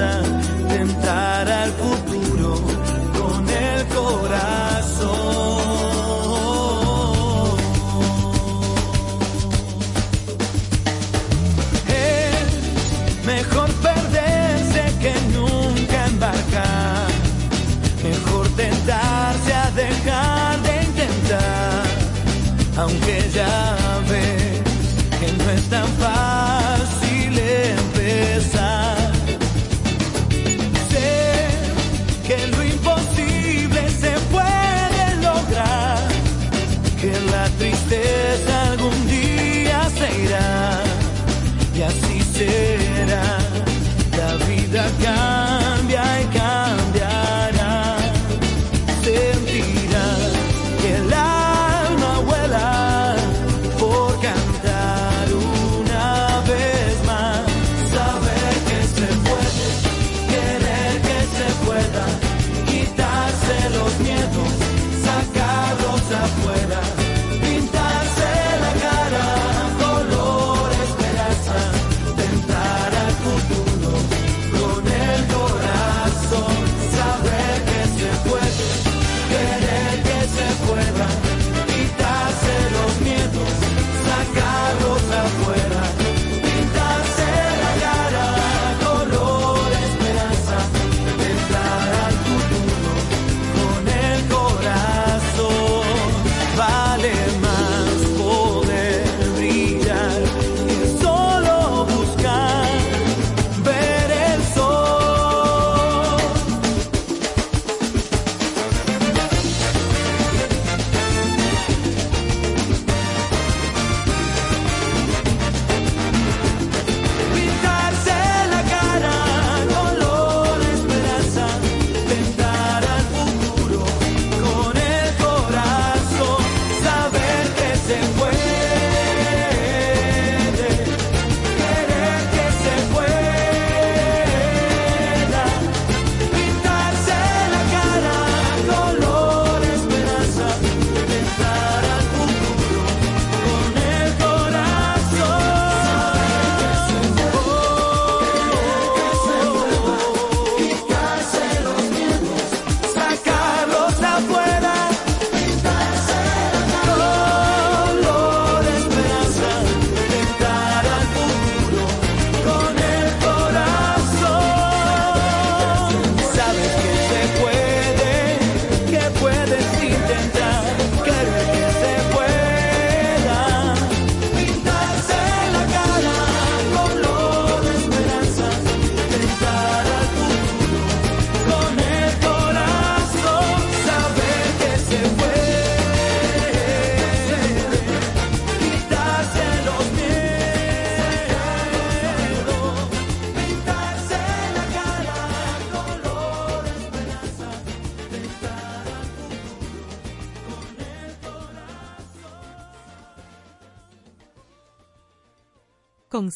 promesa de entrar al futuro con el corazón. Es mejor perderse que nunca embarcar, mejor tentarse a dejar de intentar, aunque ya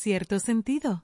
cierto sentido.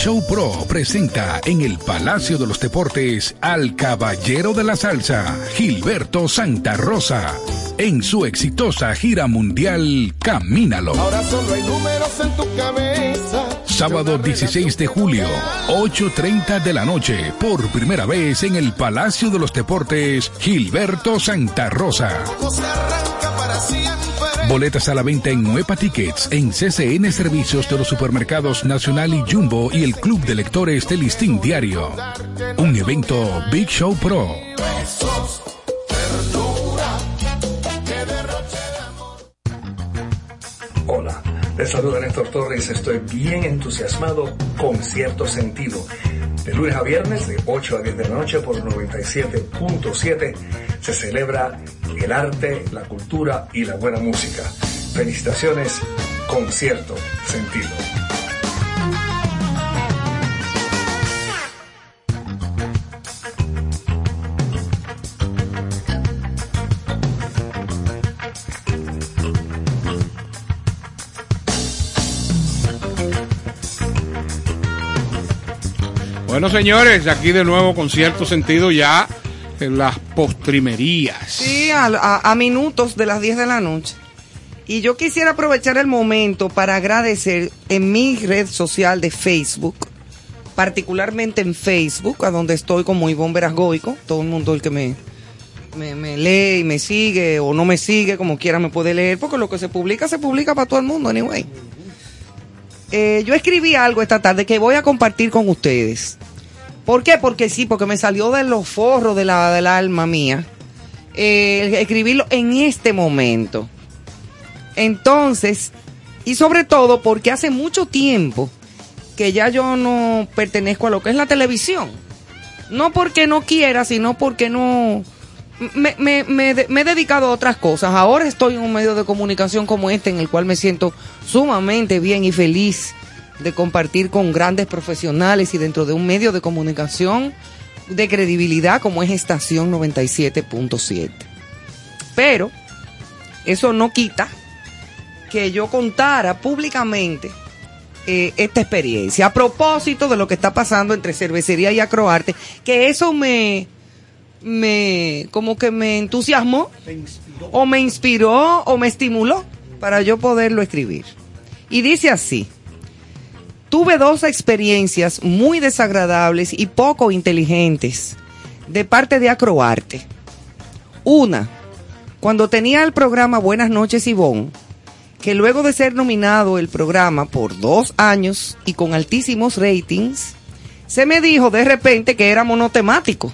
Show Pro presenta en el Palacio de los Deportes al Caballero de la Salsa, Gilberto Santa Rosa, en su exitosa gira mundial Camínalo. Ahora solo hay números en tu cabeza. Sábado 16 de julio, 8.30 de la noche, por primera vez en el Palacio de los Deportes, Gilberto Santa Rosa. Boletas a la venta en Nuepa Tickets, en CCN Servicios de los Supermercados Nacional y Jumbo y el Club de Lectores del Listín Diario. Un evento Big Show Pro. De. Hola, les saluda Néstor Torres. Estoy bien entusiasmado con cierto sentido. De lunes a viernes, de 8 a 10 de la noche por 97.7, se celebra el arte, la cultura y la buena música. Felicitaciones con cierto sentido. Bueno, señores, aquí de nuevo con cierto sentido ya en las postrimerías. Sí, a, minutos de las 10 de la noche. Y yo quisiera aprovechar el momento para agradecer en mi red social de Facebook, particularmente en Facebook, a donde estoy como Ivonne Verasgoico, todo el mundo el que me, me, me lee y me sigue o no me sigue, como quiera me puede leer, porque lo que se publica se publica para todo el mundo, anyway. Eh, yo escribí algo esta tarde que voy a compartir con ustedes. ¿Por qué? Porque sí, porque me salió de los forros de la, del alma mía. eh, escribirlo en este momento. Entonces, y sobre todo porque hace mucho tiempo que ya yo no pertenezco a lo que es la televisión. No porque no quiera, sino porque no, me, me- he dedicado a otras cosas. Ahora estoy en un medio de comunicación como este, en el cual me siento sumamente bien y feliz de compartir con grandes profesionales y dentro de un medio de comunicación de credibilidad como es Estación 97.7. Pero eso no quita que yo contara públicamente eh, esta experiencia. A propósito de lo que está pasando entre cervecería y acroarte, que eso me, me, como que me entusiasmó, o me inspiró, o me estimuló para yo poderlo escribir. Y dice así. Tuve dos experiencias muy desagradables y poco inteligentes de parte de Acroarte. Una, cuando tenía el programa Buenas noches Ivonne, que luego de ser nominado el programa por dos años y con altísimos ratings, se me dijo de repente que era monotemático.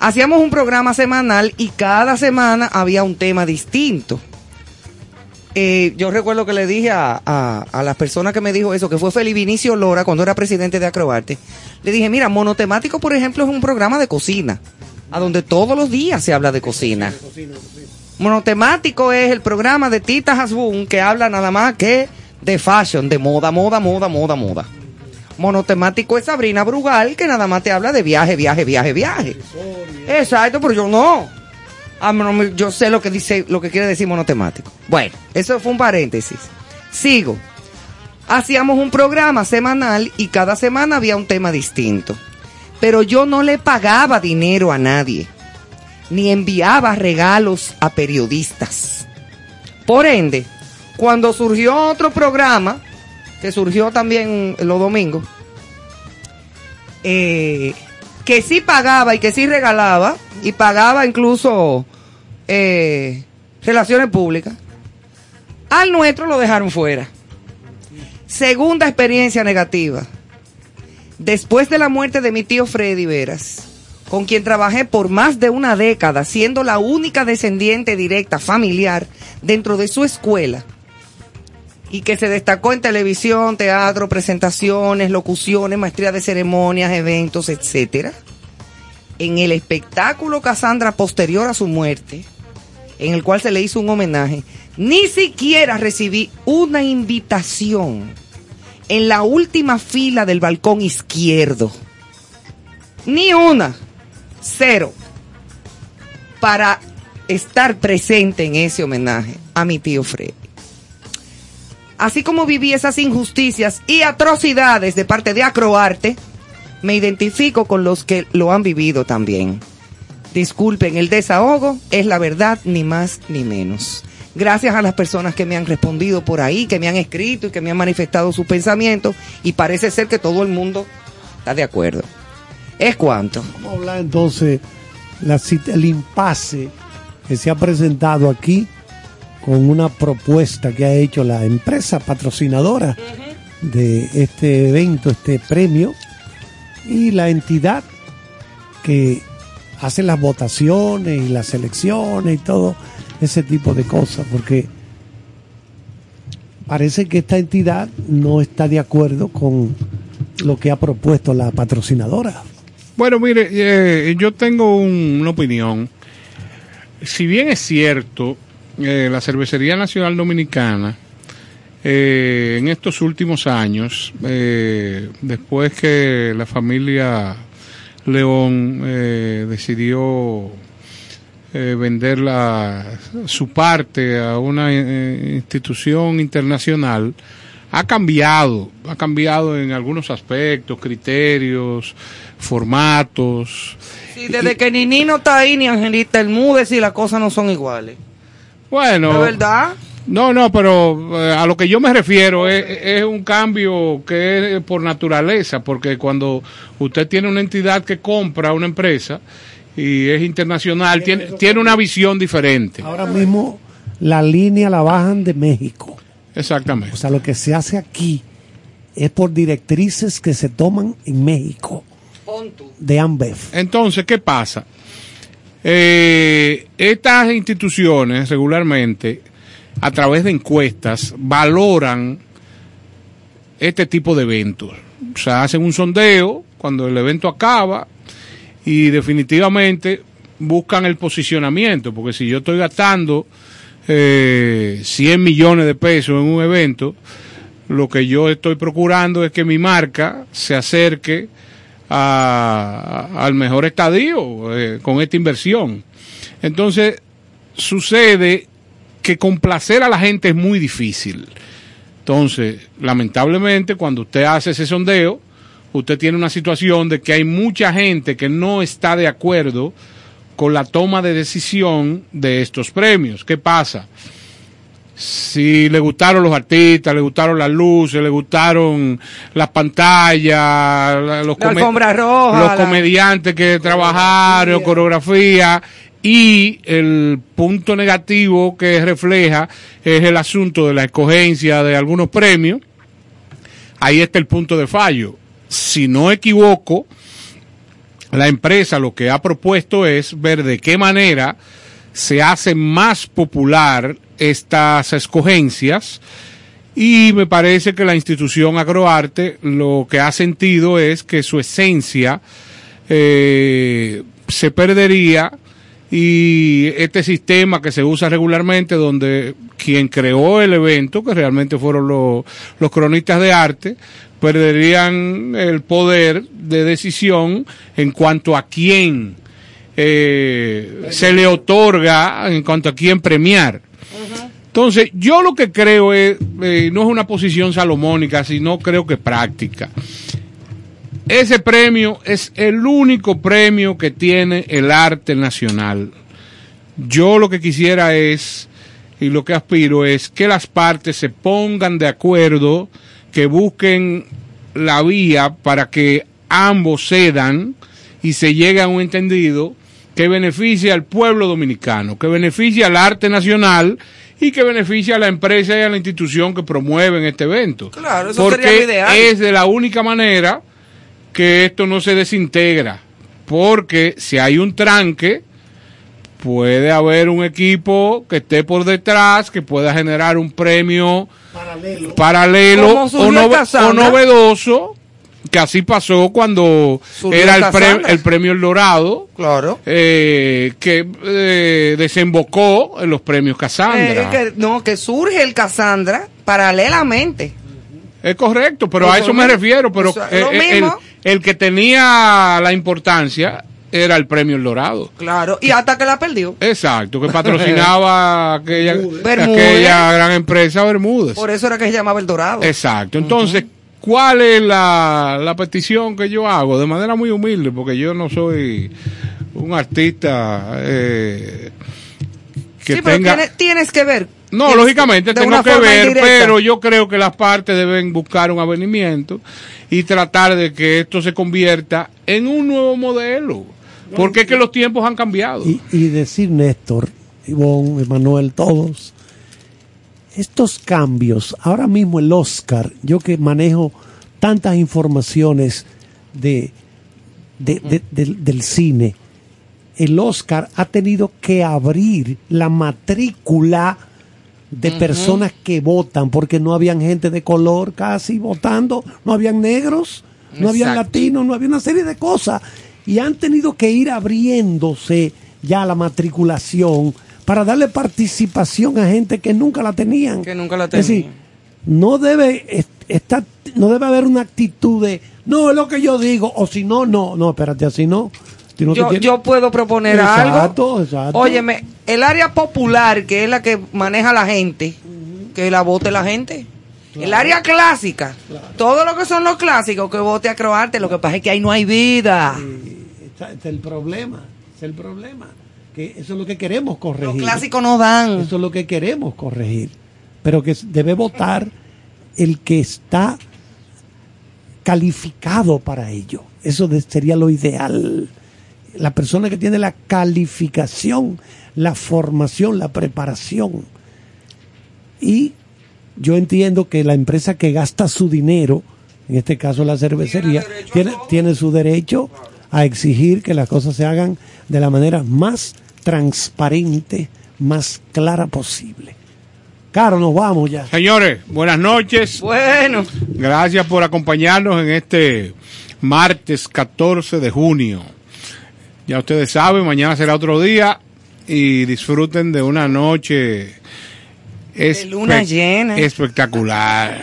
Hacíamos un programa semanal y cada semana había un tema distinto. Eh, yo recuerdo que le dije a, a, a las personas que me dijo eso, que fue Felipe Vinicio Lora cuando era presidente de Acrobarte, le dije, mira, monotemático, por ejemplo, es un programa de cocina, a donde todos los días se habla de cocina. Monotemático es el programa de Tita Hasbun que habla nada más que de fashion, de moda, moda, moda, moda, moda. Monotemático es Sabrina Brugal que nada más te habla de viaje, viaje, viaje, viaje. Exacto, pero yo no. Ah, yo sé lo que dice, lo que quiere decir monotemático. Bueno, eso fue un paréntesis. Sigo. Hacíamos un programa semanal y cada semana había un tema distinto. Pero yo no le pagaba dinero a nadie, ni enviaba regalos a periodistas. Por ende, cuando surgió otro programa, que surgió también los domingos, eh, que sí pagaba y que sí regalaba, y pagaba incluso eh, relaciones públicas, al nuestro lo dejaron fuera. Segunda experiencia negativa. Después de la muerte de mi tío Freddy Veras, con quien trabajé por más de una década, siendo la única descendiente directa familiar dentro de su escuela, y que se destacó en televisión, teatro, presentaciones, locuciones, maestría de ceremonias, eventos, etcétera. En el espectáculo Casandra posterior a su muerte, en el cual se le hizo un homenaje, ni siquiera recibí una invitación en la última fila del balcón izquierdo. Ni una. Cero. Para estar presente en ese homenaje a mi tío Freddy. Así como viví esas injusticias y atrocidades de parte de Acroarte, me identifico con los que lo han vivido también. Disculpen, el desahogo es la verdad, ni más ni menos. Gracias a las personas que me han respondido por ahí, que me han escrito y que me han manifestado sus pensamientos, y parece ser que todo el mundo está de acuerdo. Es cuanto. Vamos a hablar entonces la, el impasse que se ha presentado aquí con una propuesta que ha hecho la empresa patrocinadora de este evento, este premio, y la entidad que hace las votaciones y las elecciones y todo ese tipo de cosas, porque parece que esta entidad no está de acuerdo con lo que ha propuesto la patrocinadora. Bueno, mire, eh, yo tengo un- una opinión. Si bien es cierto, eh, la Cervecería Nacional Dominicana, eh, en estos últimos años, eh, después que la familia León eh, decidió eh, vender la, su parte a una institución internacional, ha cambiado, ha cambiado en algunos aspectos, criterios, formatos. Sí, desde que Nini no está ahí, ni Angelita Bermúdez, y las cosas no son iguales. Bueno, ¿De verdad? No, no, pero eh, a lo que yo me refiero es, es un cambio que es por naturaleza, porque cuando usted tiene una entidad que compra una empresa y es internacional, tiene, tiene una visión diferente. Ahora mismo la línea la bajan de México. Exactamente. O sea, lo que se hace aquí es por directrices que se toman en México de AMBEF. Entonces, ¿qué pasa? Eh, estas instituciones regularmente, a través de encuestas, valoran este tipo de eventos. O sea, hacen un sondeo cuando el evento acaba y definitivamente buscan el posicionamiento, porque si yo estoy gastando eh, 100 millones de pesos en un evento, lo que yo estoy procurando es que mi marca se acerque a- al mejor estadio eh, con esta inversión. Entonces, sucede que complacer a la gente es muy difícil. Entonces, lamentablemente, cuando usted hace ese sondeo, usted tiene una situación de que hay mucha gente que no está de acuerdo con la toma de decisión de estos premios. ¿Qué pasa? Si le gustaron los artistas, le gustaron las luces, le gustaron las pantallas, la- los, La come- alfombra roja, los la- comediantes que trabajaron, coreografía, y el punto negativo que refleja es el asunto de la escogencia de algunos premios, ahí está el punto de fallo. Si no equivoco, la empresa lo que ha propuesto es ver de qué manera se hace más popular estas escogencias y me parece que la institución Agroarte lo que ha sentido es que su esencia eh, se perdería y este sistema que se usa regularmente donde quien creó el evento, que realmente fueron los, cronistas de arte, perderían el poder de decisión en cuanto a quién eh, se le otorga, en cuanto a quién premiar. Entonces, yo lo que creo es, eh, no es una posición salomónica, sino creo que práctica. Ese premio es el único premio que tiene el arte nacional. Yo lo que quisiera es, y lo que aspiro es que las partes se pongan de acuerdo, que busquen la vía para que ambos cedan y se llegue a un entendido que beneficie al pueblo dominicano, que beneficie al arte nacional y que beneficie a la empresa y a la institución que promueven este evento. Claro, eso Porque sería lo ideal. es de la única manera que esto no se desintegra. Porque si hay un tranque, puede haber un equipo que esté por detrás, que pueda generar un premio paralelo, o novedoso, que así pasó cuando era el el, pre- Casandra. el premio El Dorado, Claro. eh, que eh, desembocó en los premios Casandra. Eh, que, no, que surge el Cassandra paralelamente. Es correcto, pero a Eso me mismo. refiero, pero eh, eh, el, que tenía la importancia era el premio El Dorado. Claro. Y hasta que la perdió. Exacto, que patrocinaba aquella, aquella gran empresa Bermúdez. Por eso era que se llamaba El Dorado. Exacto. Entonces, ¿cuál es la, la petición que yo hago? De manera muy humilde, porque yo no soy un artista eh, que sí, pero tenga... tienes, tienes que ver. No, lógicamente tengo que ver, indirecta. pero yo creo que las partes deben buscar un avenimiento y tratar de que esto se convierta en un nuevo modelo. Porque es que los tiempos han cambiado. Y, y decir, Néstor, Ivonne, Emanuel, todos, estos cambios, ahora mismo el Oscar, yo que manejo tantas informaciones de, de- de- del- del cine, el Oscar ha tenido que abrir la matrícula de personas que votan, porque no habían gente de color casi votando, no habían negros, no habían latinos, no había una serie de cosas. Y han tenido que ir abriéndose ya la matriculación para darle participación a gente que nunca la tenían. Que nunca la Es decir, tenían. no debe est- estar, no debe haber una actitud de no es lo que yo digo, o si no, no, no, espérate, así no. Si no yo, yo puedo proponer Exacto, algo. exacto. Óyeme, el área popular, que es la que maneja la gente, que la vote la gente. El área clásica, todo lo que son los clásicos, que vote a Croarte, lo que pasa es que ahí no hay vida. Ese es el problema, es el problema. Que eso es lo que queremos corregir. Los clásicos no dan. Eso es lo que queremos corregir. Pero que debe votar el que está calificado para ello. Eso de- sería lo ideal. La persona que tiene la calificación, la formación, la preparación. Y yo entiendo que la empresa que gasta su dinero, en este caso la cervecería, tiene, tiene su derecho a exigir que las cosas se hagan de la manera más transparente, más clara posible. Caro, nos vamos ya. Señores, buenas noches. Bueno. Gracias por acompañarnos en este martes 14 de junio. Ya ustedes saben, mañana será otro día y disfruten de una noche espe- luna llena. espectacular.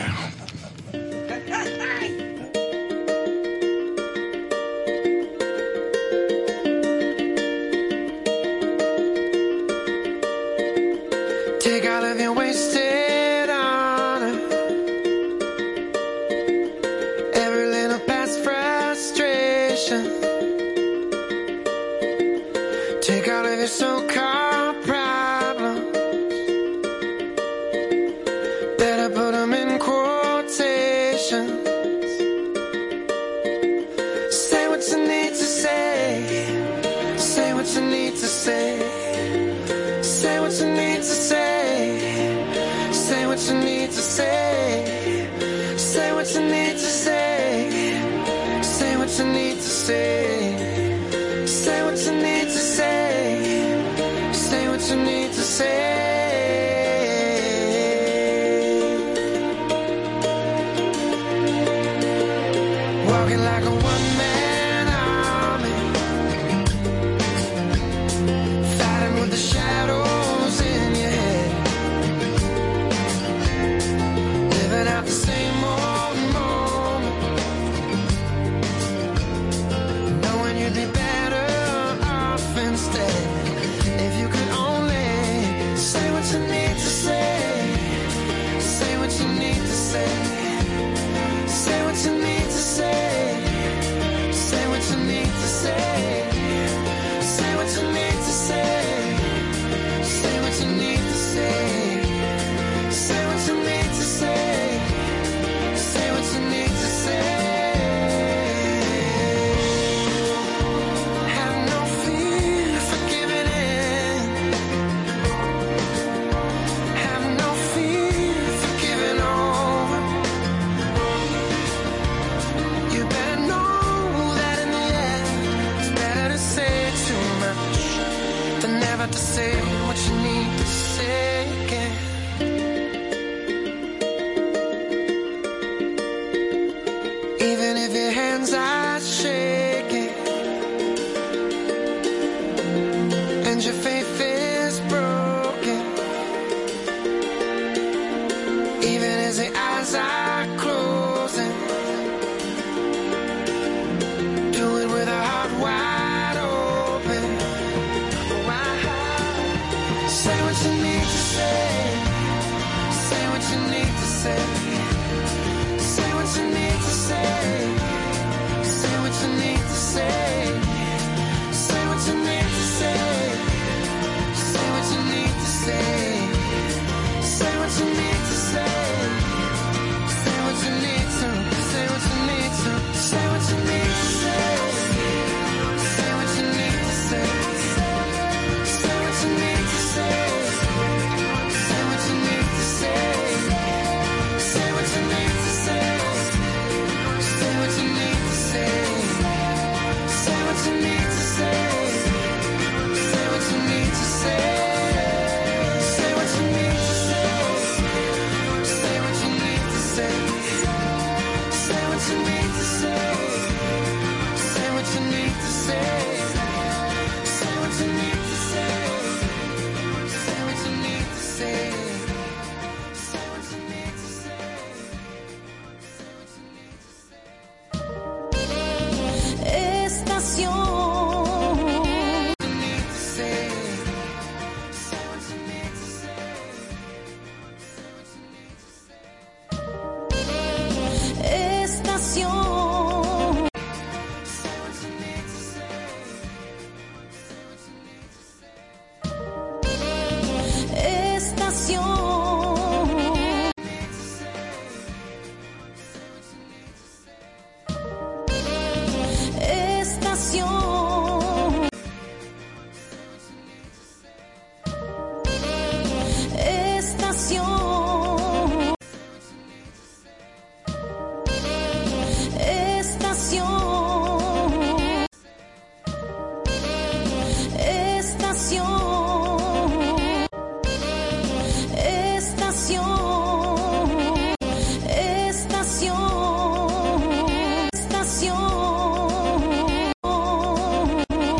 To say.